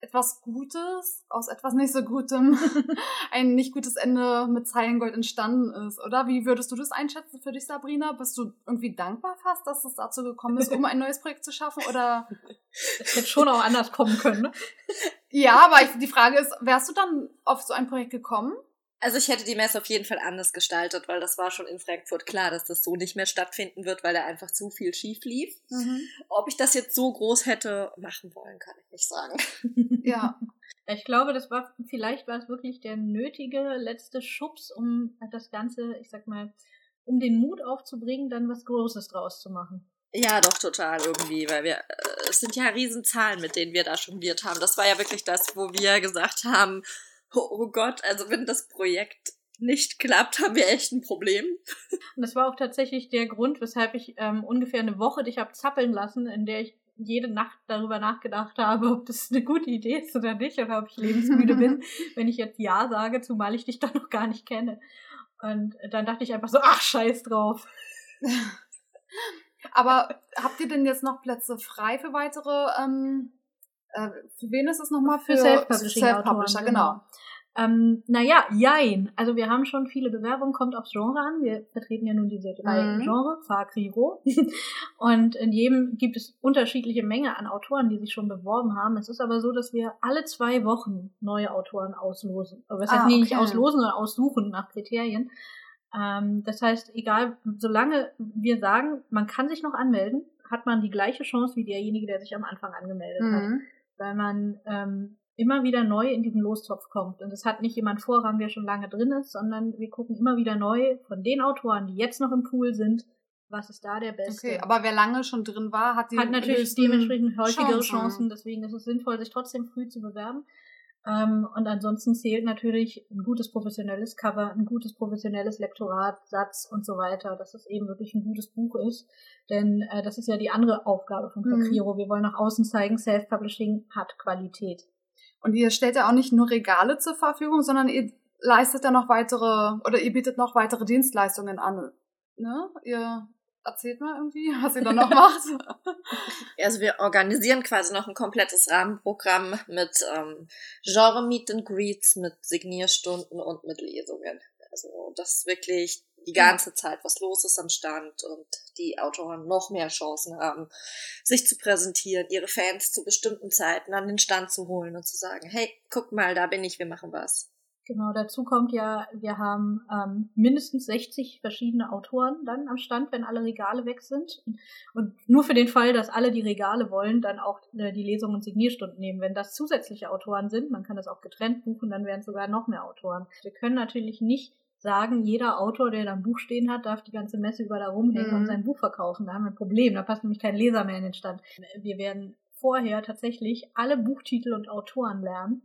etwas Gutes aus etwas nicht so Gutem [laughs] ein nicht gutes Ende mit Zeilengold entstanden ist, oder? Wie würdest du das einschätzen für dich, Sabrina? Bist du irgendwie dankbar fast, dass es dazu gekommen ist, um ein neues Projekt zu schaffen? Oder Das hätte schon auch anders kommen können, ne? ja, aber ich, die Frage ist, wärst du dann auf so ein Projekt gekommen? Also ich hätte die Messe auf jeden Fall anders gestaltet, weil das war schon in Frankfurt klar, dass das so nicht mehr stattfinden wird, weil da einfach zu viel schief lief. Ob ich das jetzt so groß hätte machen wollen, kann ich nicht sagen. [laughs] Ja, Ich glaube, das war, vielleicht war es wirklich der nötige letzte Schubs, um das Ganze, ich sag mal, um den Mut aufzubringen, dann was Großes draus zu machen. Ja, doch, total irgendwie, weil wir, äh, es sind ja Riesenzahlen, mit denen wir da jongliert haben. Das war ja wirklich das, wo wir gesagt haben, oh, Gott, also wenn das Projekt nicht klappt, haben wir echt ein Problem. Und das war auch tatsächlich der Grund, weshalb ich ähm, ungefähr eine Woche dich hab zappeln lassen, in der ich jede Nacht darüber nachgedacht habe, ob das eine gute Idee ist oder nicht, oder ob ich lebensmüde bin, [laughs] wenn ich jetzt Ja sage, zumal ich dich doch noch gar nicht kenne. Und dann dachte ich einfach so, ach, scheiß drauf. aber habt ihr denn jetzt noch Plätze frei für weitere, ähm, äh, für wen ist es nochmal? Für Self-Publishing-Autoren, Self-Publisher, genau. Ähm, naja, jein. Also wir haben schon viele Bewerbungen, kommt aufs Genre an. Wir vertreten ja nun diese drei Mhm. Genre, Fakri-Ro. [laughs] Und in jedem gibt es unterschiedliche Menge an Autoren, die sich schon beworben haben. Es ist aber so, dass wir alle zwei Wochen neue Autoren auslosen. Aber das heißt Ah, nee, nicht okay. auslosen, sondern aussuchen nach Kriterien. Ähm, das heißt, egal, solange wir sagen, man kann sich noch anmelden, hat man die gleiche Chance wie derjenige, der sich am Anfang angemeldet hat Mhm. weil man ähm, immer wieder neu in diesen Lostopf kommt. Und es hat nicht jemand Vorrang, der schon lange drin ist, sondern wir gucken immer wieder neu von den Autoren, die jetzt noch im Pool sind, was ist da der Beste. Okay, aber wer lange schon drin war, hat hat natürlich dementsprechend häufigere Chancen. Chancen. deswegen ist es sinnvoll, sich trotzdem früh zu bewerben. Ähm, und ansonsten zählt natürlich ein gutes professionelles Cover, ein gutes professionelles Lektorat, Satz und so weiter, dass es eben wirklich ein gutes Buch ist. Denn äh, das ist ja die andere Aufgabe von Procuro. Mhm. Wir wollen nach außen zeigen, Self-Publishing hat Qualität. Und ihr stellt ja auch nicht nur Regale zur Verfügung, sondern ihr leistet ja noch weitere oder ihr bietet noch weitere Dienstleistungen an. Ne? Ihr erzählt mal irgendwie, [laughs] was ihr da noch macht. Also wir organisieren quasi noch ein komplettes Rahmenprogramm mit ähm, Genre Meet and Greets, mit Signierstunden und mit Lesungen. Also das ist wirklich die ganze Zeit was los ist am Stand und die Autoren noch mehr Chancen haben, sich zu präsentieren, ihre Fans zu bestimmten Zeiten an den Stand zu holen und zu sagen, hey, guck mal, da bin ich, wir machen was. Genau, dazu kommt ja, wir haben ähm, mindestens 60 verschiedene Autoren dann am Stand, wenn alle Regale weg sind. Und nur für den Fall, dass alle die Regale wollen, dann auch äh, die Lesungen und Signierstunden nehmen. Wenn das zusätzliche Autoren sind, man kann das auch getrennt buchen, dann wären es sogar noch mehr Autoren. Wir können natürlich nicht sagen, jeder Autor, der da ein Buch stehen hat, darf die ganze Messe über da rumhängen mhm. und sein Buch verkaufen. Da haben wir ein Problem, da passt nämlich kein Leser mehr in den Stand. Wir werden vorher tatsächlich alle Buchtitel und Autoren lernen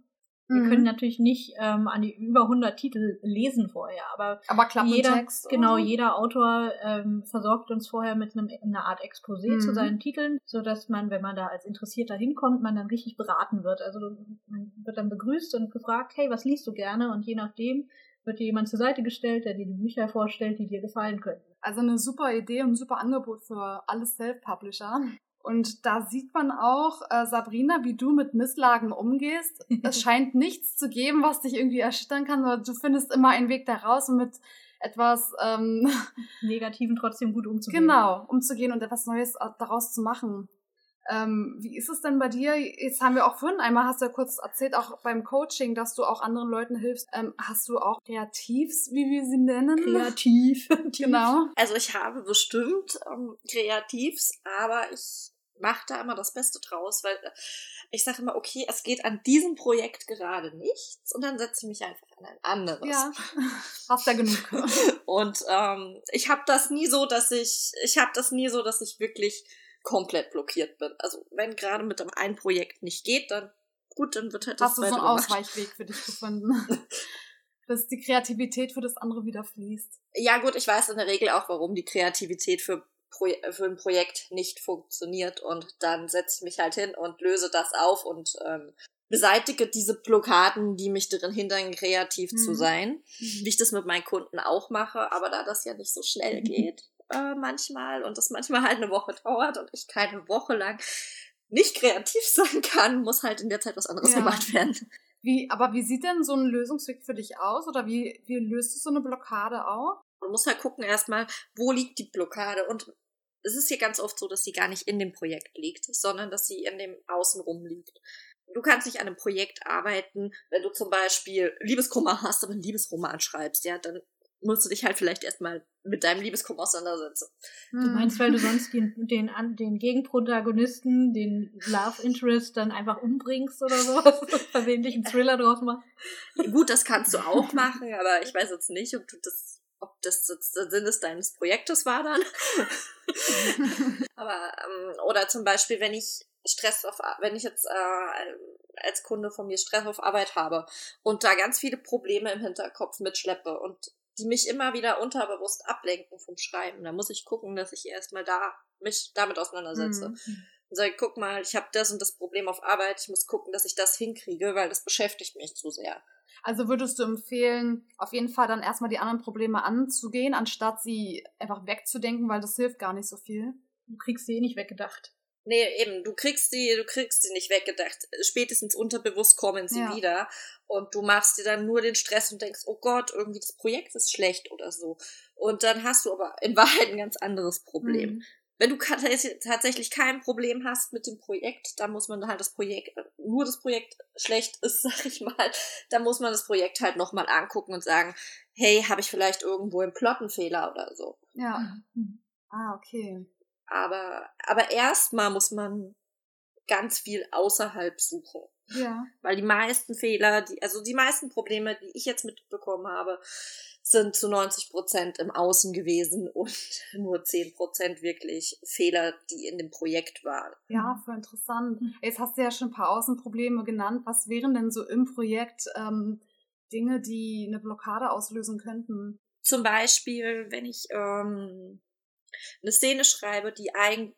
wir mhm. können natürlich nicht ähm, an die über 100 Titel lesen vorher, aber, aber jeder, genau, jeder Autor ähm, versorgt uns vorher mit einem, einer Art Exposé mhm. zu seinen Titeln, so dass man, wenn man da als Interessierter hinkommt, man dann richtig beraten wird. Also man wird dann begrüßt und gefragt, hey, was liest du gerne? Und je nachdem wird dir jemand zur Seite gestellt, der dir die Bücher vorstellt, die dir gefallen könnten. Also eine super Idee und ein super Angebot für alle Self-Publisher. Und da sieht man auch, äh, Sabrina, wie du mit Misslagen umgehst. es [laughs] scheint nichts zu geben, was dich irgendwie erschüttern kann, sondern du findest immer einen Weg da raus und mit etwas ähm, [laughs] Negativen trotzdem gut umzugehen. Genau, umzugehen und etwas Neues daraus zu machen. Ähm, wie ist es denn bei dir? Jetzt haben wir auch vorhin einmal, hast du ja kurz erzählt, auch beim Coaching, dass du auch anderen Leuten hilfst. Ähm, hast du auch Kreativs, wie wir sie nennen? Kreativ. [laughs] genau. Also ich habe bestimmt ähm, Kreativs, aber ich mache da immer das Beste draus, weil äh, ich sage immer, okay, es geht an diesem Projekt gerade nichts und dann setze ich mich einfach an ein anderes. Ja, [laughs] hast ja genug. [laughs] und ähm, ich habe das nie so, dass ich, ich habe das nie so, dass ich wirklich komplett blockiert bin. Also wenn gerade mit einem einen Projekt nicht geht, dann gut, dann wird halt das Hast du so einen Ausweichweg für dich gefunden? [laughs] dass die Kreativität für das andere wieder fließt. Ja gut, ich weiß in der Regel auch, warum die Kreativität für, Pro für ein Projekt nicht funktioniert und dann setze ich mich halt hin und löse das auf und ähm, beseitige diese Blockaden, die mich darin hindern, kreativ mhm. zu sein. Wie ich das mit meinen Kunden auch mache, aber da das ja nicht so schnell [laughs] geht, äh, manchmal und das manchmal halt eine Woche dauert und ich keine Woche lang nicht kreativ [laughs] sein kann, muss halt in der Zeit was anderes ja. gemacht werden. Wie, aber wie sieht denn so ein Lösungsweg für dich aus? Oder wie, wie löst du so eine Blockade auf? Man muss halt gucken erstmal, wo liegt die Blockade? Und es ist hier ganz oft so, dass sie gar nicht in dem Projekt liegt, sondern dass sie in dem Außenrum liegt. Du kannst nicht an einem Projekt arbeiten, wenn du zum Beispiel Liebeskummer hast, aber einen Liebesroman schreibst, ja, dann musst du dich halt vielleicht erstmal mit deinem Liebeskummer auseinandersetzen. Du meinst, weil du sonst den, den, den Gegenprotagonisten, den Love Interest dann einfach umbringst oder sowas, [laughs] versehentlich einen Thriller draus machst? Gut, das kannst du [laughs] auch machen, aber ich weiß jetzt nicht, ob du das, ob das jetzt der Sinn des deines Projektes war dann. [laughs] aber, ähm, oder zum Beispiel, wenn ich Stress auf, wenn ich jetzt äh, als Kunde von mir Stress auf Arbeit habe und da ganz viele Probleme im Hinterkopf mitschleppe und die mich immer wieder unterbewusst ablenken vom Schreiben. Da muss ich gucken, dass ich erstmal da mich damit auseinandersetze. Mhm. Und sage, guck mal, ich habe das und das Problem auf Arbeit, ich muss gucken, dass ich das hinkriege, weil das beschäftigt mich zu sehr. Also würdest du empfehlen, auf jeden Fall dann erstmal die anderen Probleme anzugehen, anstatt sie einfach wegzudenken, weil das hilft gar nicht so viel? Du kriegst sie eh nicht weggedacht. Nee, eben, du kriegst sie, du kriegst sie nicht weggedacht. Spätestens unterbewusst kommen sie ja. wieder. Und du machst dir dann nur den Stress und denkst, oh Gott, irgendwie das Projekt ist schlecht oder so. Und dann hast du aber in [laughs] Wahrheit ein ganz anderes Problem. Mhm. Wenn du tatsächlich kein Problem hast mit dem Projekt, dann muss man halt das Projekt, nur das Projekt schlecht ist, [laughs] sag ich mal, dann muss man das Projekt halt nochmal angucken und sagen, hey, habe ich vielleicht irgendwo einen Plottenfehler oder so. Ja. Mhm. Ah, okay. Aber, aber erstmal muss man ganz viel außerhalb suchen. Ja. Weil die meisten Fehler, die, also die meisten Probleme, die ich jetzt mitbekommen habe, sind zu 90 Prozent im Außen gewesen [laughs] und nur 10 Prozent wirklich Fehler, die in dem Projekt waren. Ja, voll interessant. Jetzt hast du ja schon ein paar Außenprobleme genannt. Was wären denn so im Projekt ähm, Dinge, die eine Blockade auslösen könnten? Zum Beispiel, wenn ich ähm, eine Szene schreibe, die eigentlich,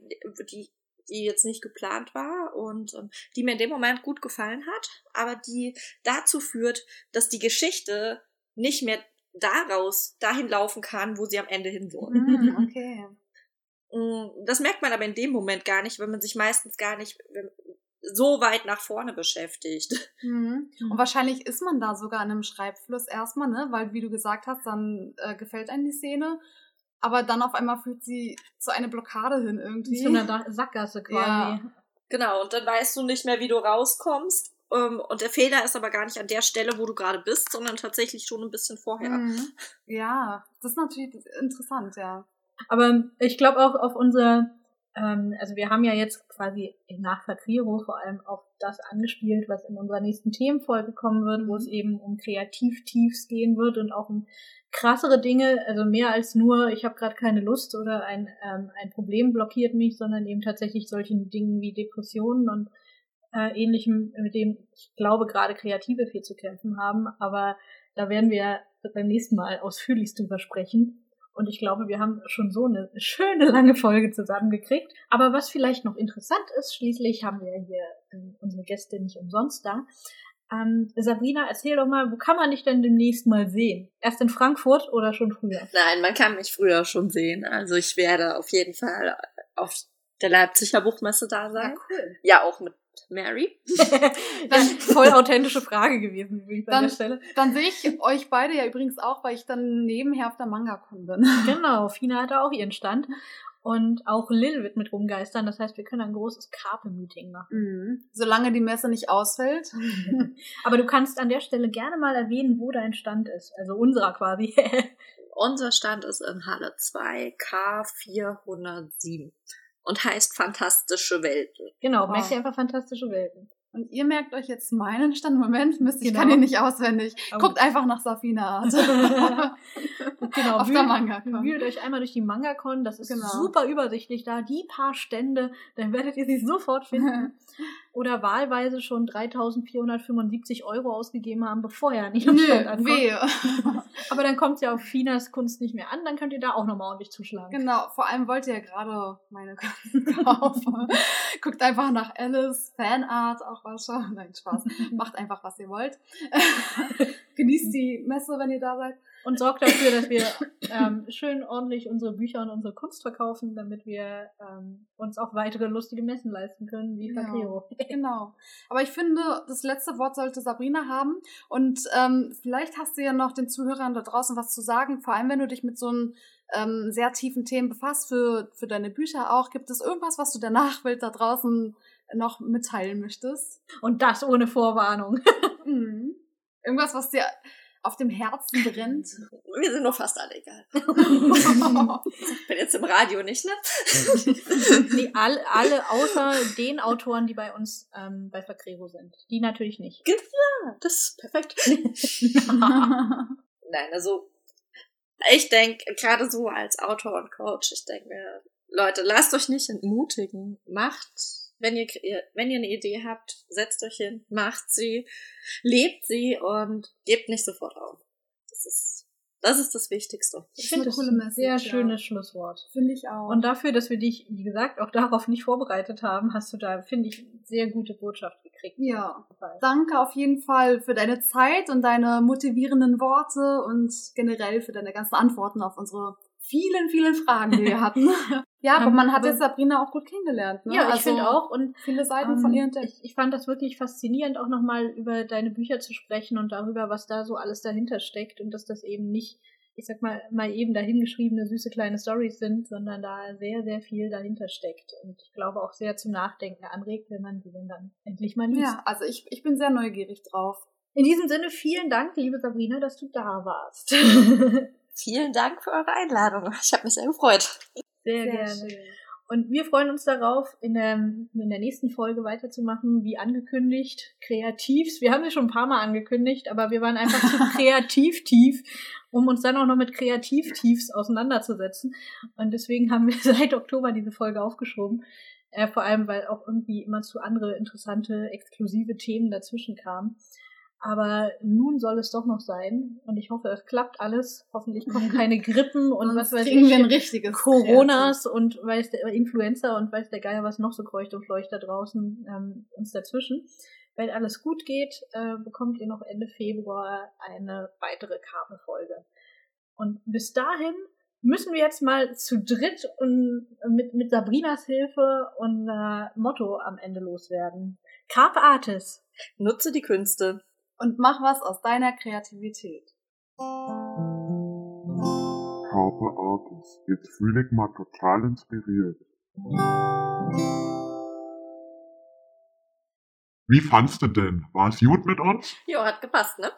die die jetzt nicht geplant war und ähm, die mir in dem Moment gut gefallen hat, aber die dazu führt, dass die Geschichte nicht mehr daraus dahin laufen kann, wo sie am Ende hin soll. Mm, [laughs] okay. Mm, Das merkt man aber in dem Moment gar nicht, weil man sich meistens gar nicht wenn- so weit nach vorne beschäftigt. Mhm. Und wahrscheinlich ist man da sogar in einem Schreibfluss erstmal, ne? Weil, wie du gesagt hast, dann äh, gefällt einem die Szene. Aber dann auf einmal führt sie zu einer Blockade hin irgendwie. Zu einer Sackgasse quasi. Ja. Genau, und dann weißt du nicht mehr, wie du rauskommst. Ähm, Und der Fehler ist aber gar nicht an der Stelle, wo du gerade bist, sondern tatsächlich schon ein bisschen vorher. Mhm. Ja, das ist natürlich interessant, ja. Aber ich glaube auch auf unser, ähm, also wir haben ja jetzt quasi nach Fakriro vor allem auf das angespielt, was in unserer nächsten Themenfolge kommen wird, wo es eben um Kreativtiefs gehen wird und auch um krassere Dinge, also mehr als nur, ich habe gerade keine Lust oder ein, ähm, ein Problem blockiert mich, sondern eben tatsächlich solchen Dingen wie Depressionen und äh, ähnlichem, mit dem ich glaube gerade Kreative viel zu kämpfen haben. Aber da werden wir beim nächsten Mal ausführlichst drüber sprechen. Und ich glaube, wir haben schon so eine schöne lange Folge zusammengekriegt. Aber was vielleicht noch interessant ist, schließlich haben wir hier ähm, unsere Gäste nicht umsonst da. Ähm, Sabrina, erzähl doch mal, wo kann man dich denn demnächst mal sehen? Erst in Frankfurt oder schon früher? Nein, man kann mich früher schon sehen. Also ich werde auf jeden Fall auf der Leipziger Buchmesse da sein. cool. Ja, auch mit Mary. [laughs] Das ist voll authentische Frage gewesen übrigens an Dann- der Stelle. Dann sehe ich euch beide ja übrigens auch, weil ich dann nebenher auf der Manga-Con bin. [laughs] Genau, Fina hatte auch ihren Stand. Und auch Lil wird mit rumgeistern. Das heißt, wir können ein großes Carpe-Meeting machen. Mhm. Solange die Messe nicht ausfällt. [laughs] Aber du kannst an der Stelle gerne mal erwähnen, wo dein Stand ist. Also unserer quasi. Unser Stand ist in Halle 2, K407 und heißt Fantastische Welten. genau, Wow. merkst du einfach fantastische Welten. Und ihr merkt euch jetzt meinen Stand. Moment, Mist, ich Genau. kann ihn nicht auswendig. Oh. Guckt einfach nach Safina Art. [laughs] genau, Auf der Manga-Con. Wühlt euch einmal durch die Manga-Con. Das ist Genau. super übersichtlich da. Die paar Stände, dann werdet ihr sie sofort finden. [laughs] Oder wahlweise schon 3.475 Euro ausgegeben haben, bevor ihr nicht am Nö, Stand ankommt. wehe. [laughs] Aber dann kommt ja auf Finas Kunst nicht mehr an. Dann könnt ihr da auch nochmal ordentlich zuschlagen. Genau, vor allem wollt ihr ja gerade meine [laughs] Karten kaufen. Guckt einfach nach Alice, Fanart, auch was schon. Nein, Spaß. [laughs] Macht einfach, was ihr wollt. Genießt die Messe, wenn ihr da seid. Und sorgt dafür, dass wir ähm, schön ordentlich unsere Bücher und unsere Kunst verkaufen, damit wir ähm, uns auch weitere lustige Messen leisten können, wie Ja. Fakreo. Genau. Aber ich finde, das letzte Wort sollte Sabrina haben. Und ähm, vielleicht hast du ja noch den Zuhörern da draußen was zu sagen, vor allem wenn du dich mit so einem ähm, sehr tiefen Themen befasst, für, für deine Bücher auch. Gibt es irgendwas, was du der Nachwelt [laughs] da draußen noch mitteilen möchtest? Und das ohne Vorwarnung. Mhm. Irgendwas, was dir auf dem Herzen brennt? [laughs] Wir sind nur fast alle egal. Ich [laughs] bin jetzt im Radio nicht, ne? [laughs] nee, all, alle außer den Autoren, die bei uns ähm, bei Fakrero sind. Die natürlich nicht. Ja, das ist perfekt. Nein, also ich denke, gerade so als Autor und Coach, ich denke mir, Leute, lasst euch nicht entmutigen. Macht, wenn ihr, wenn ihr eine Idee habt, setzt euch hin, macht sie, lebt sie und gebt nicht sofort auf. Das ist, das ist das Wichtigste. Ich finde das coole ein Message, sehr ja. schönes Schlusswort. Finde ich auch. Und dafür, dass wir dich, wie gesagt, auch darauf nicht vorbereitet haben, hast du da, finde ich, sehr gute Botschaft gekriegt. ja. Danke auf jeden Fall für deine Zeit und deine motivierenden Worte und generell für deine ganzen Antworten auf unsere vielen, vielen Fragen, die wir [laughs] hatten. Ja, aber Ähm, man hat jetzt Sabrina auch gut kennengelernt. Ne? Ja, ich Also finde auch. Und Viele Seiten von Ähm, ihr entdeckt. Ich, ich fand das wirklich faszinierend, auch nochmal über deine Bücher zu sprechen und darüber, was da so alles dahinter steckt und dass das eben nicht, ich sag mal, mal eben dahingeschriebene süße kleine Stories sind, sondern da sehr, sehr viel dahinter steckt. Und ich glaube auch sehr zum Nachdenken anregt, wenn man die dann endlich mal liest. Ja, also ich, ich bin sehr neugierig drauf. In diesem Sinne, vielen Dank, liebe Sabrina, dass du da warst. [laughs] Vielen Dank für eure Einladung. Ich habe mich sehr gefreut. sehr, gerne. schön. Und wir freuen uns darauf, in der, in der nächsten Folge weiterzumachen, wie angekündigt, Kreativs. Wir haben sie schon ein paar Mal angekündigt, aber wir waren einfach zu [laughs] kreativ tief, um uns dann auch noch mit Kreativtiefs auseinanderzusetzen. Und deswegen haben wir [laughs] seit Oktober diese Folge aufgeschoben. Äh, vor allem, weil auch irgendwie immer zu andere interessante, exklusive Themen dazwischen kamen. Aber nun soll es doch noch sein. Und ich hoffe, es klappt alles. Hoffentlich kommen [laughs] keine Grippen und was weiß kriegen ich. wir ein richtiges Coronas und weiß der Influenza und weiß der Geier, was noch so kreucht und fleucht da draußen ähm, uns dazwischen. Wenn alles gut geht, äh, bekommt ihr noch Ende Februar eine weitere Kabelfolge. Und bis dahin müssen wir jetzt mal zu dritt und mit, mit Sabrinas Hilfe unser Motto am Ende loswerden. Carpe Artis. Nutze die Künste. Und mach was aus deiner Kreativität. Carpe Artis. Jetzt fühle ich mal total inspiriert. Wie fandst du denn? War es gut mit uns? Jo, hat gepasst, ne? [laughs]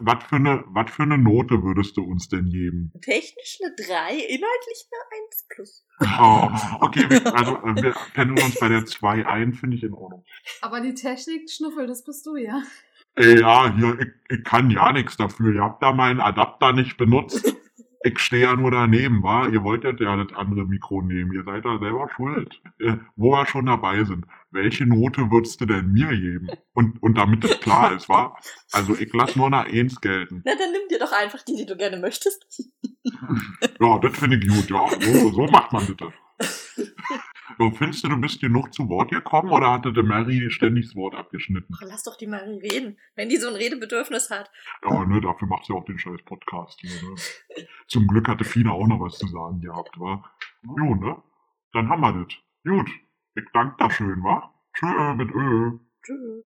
Was für, eine, was für eine Note würdest du uns denn geben? Technisch eine 3, inhaltlich eine 1 plus. Oh, okay, wir, also äh, wir kennen uns bei der 2 ein, finde ich in Ordnung. Aber die Technik, Schnuffel, das bist du ja. Ey, ja, hier, ich, ich kann ja nichts dafür. Ihr habt da meinen Adapter nicht benutzt. Ich stehe ja nur daneben, wa? Ihr wolltet ja das andere Mikro nehmen. Ihr seid da selber schuld. Äh, wo wir schon dabei sind. Welche Note würdest du denn mir geben? Und, und damit es klar ist, wa? Also ich lass nur nach eins gelten. Na, dann nimm dir doch einfach die, die du gerne möchtest. Ja, das finde ich gut, ja. So, so macht man das. [laughs] So, findest du, du bist genug zu Wort gekommen oder hatte der Mary ständig das Wort abgeschnitten? Ach, lass doch die Marie reden, wenn die so ein Redebedürfnis hat. Ja, ne, dafür macht sie auch den scheiß Podcast hier, ne? Zum Glück hatte Fina auch noch was zu sagen gehabt, wa? Jo, ne? Dann haben wir das. Gut. Ich danke da schön, wa? Tschö mit Ö. Tschüss.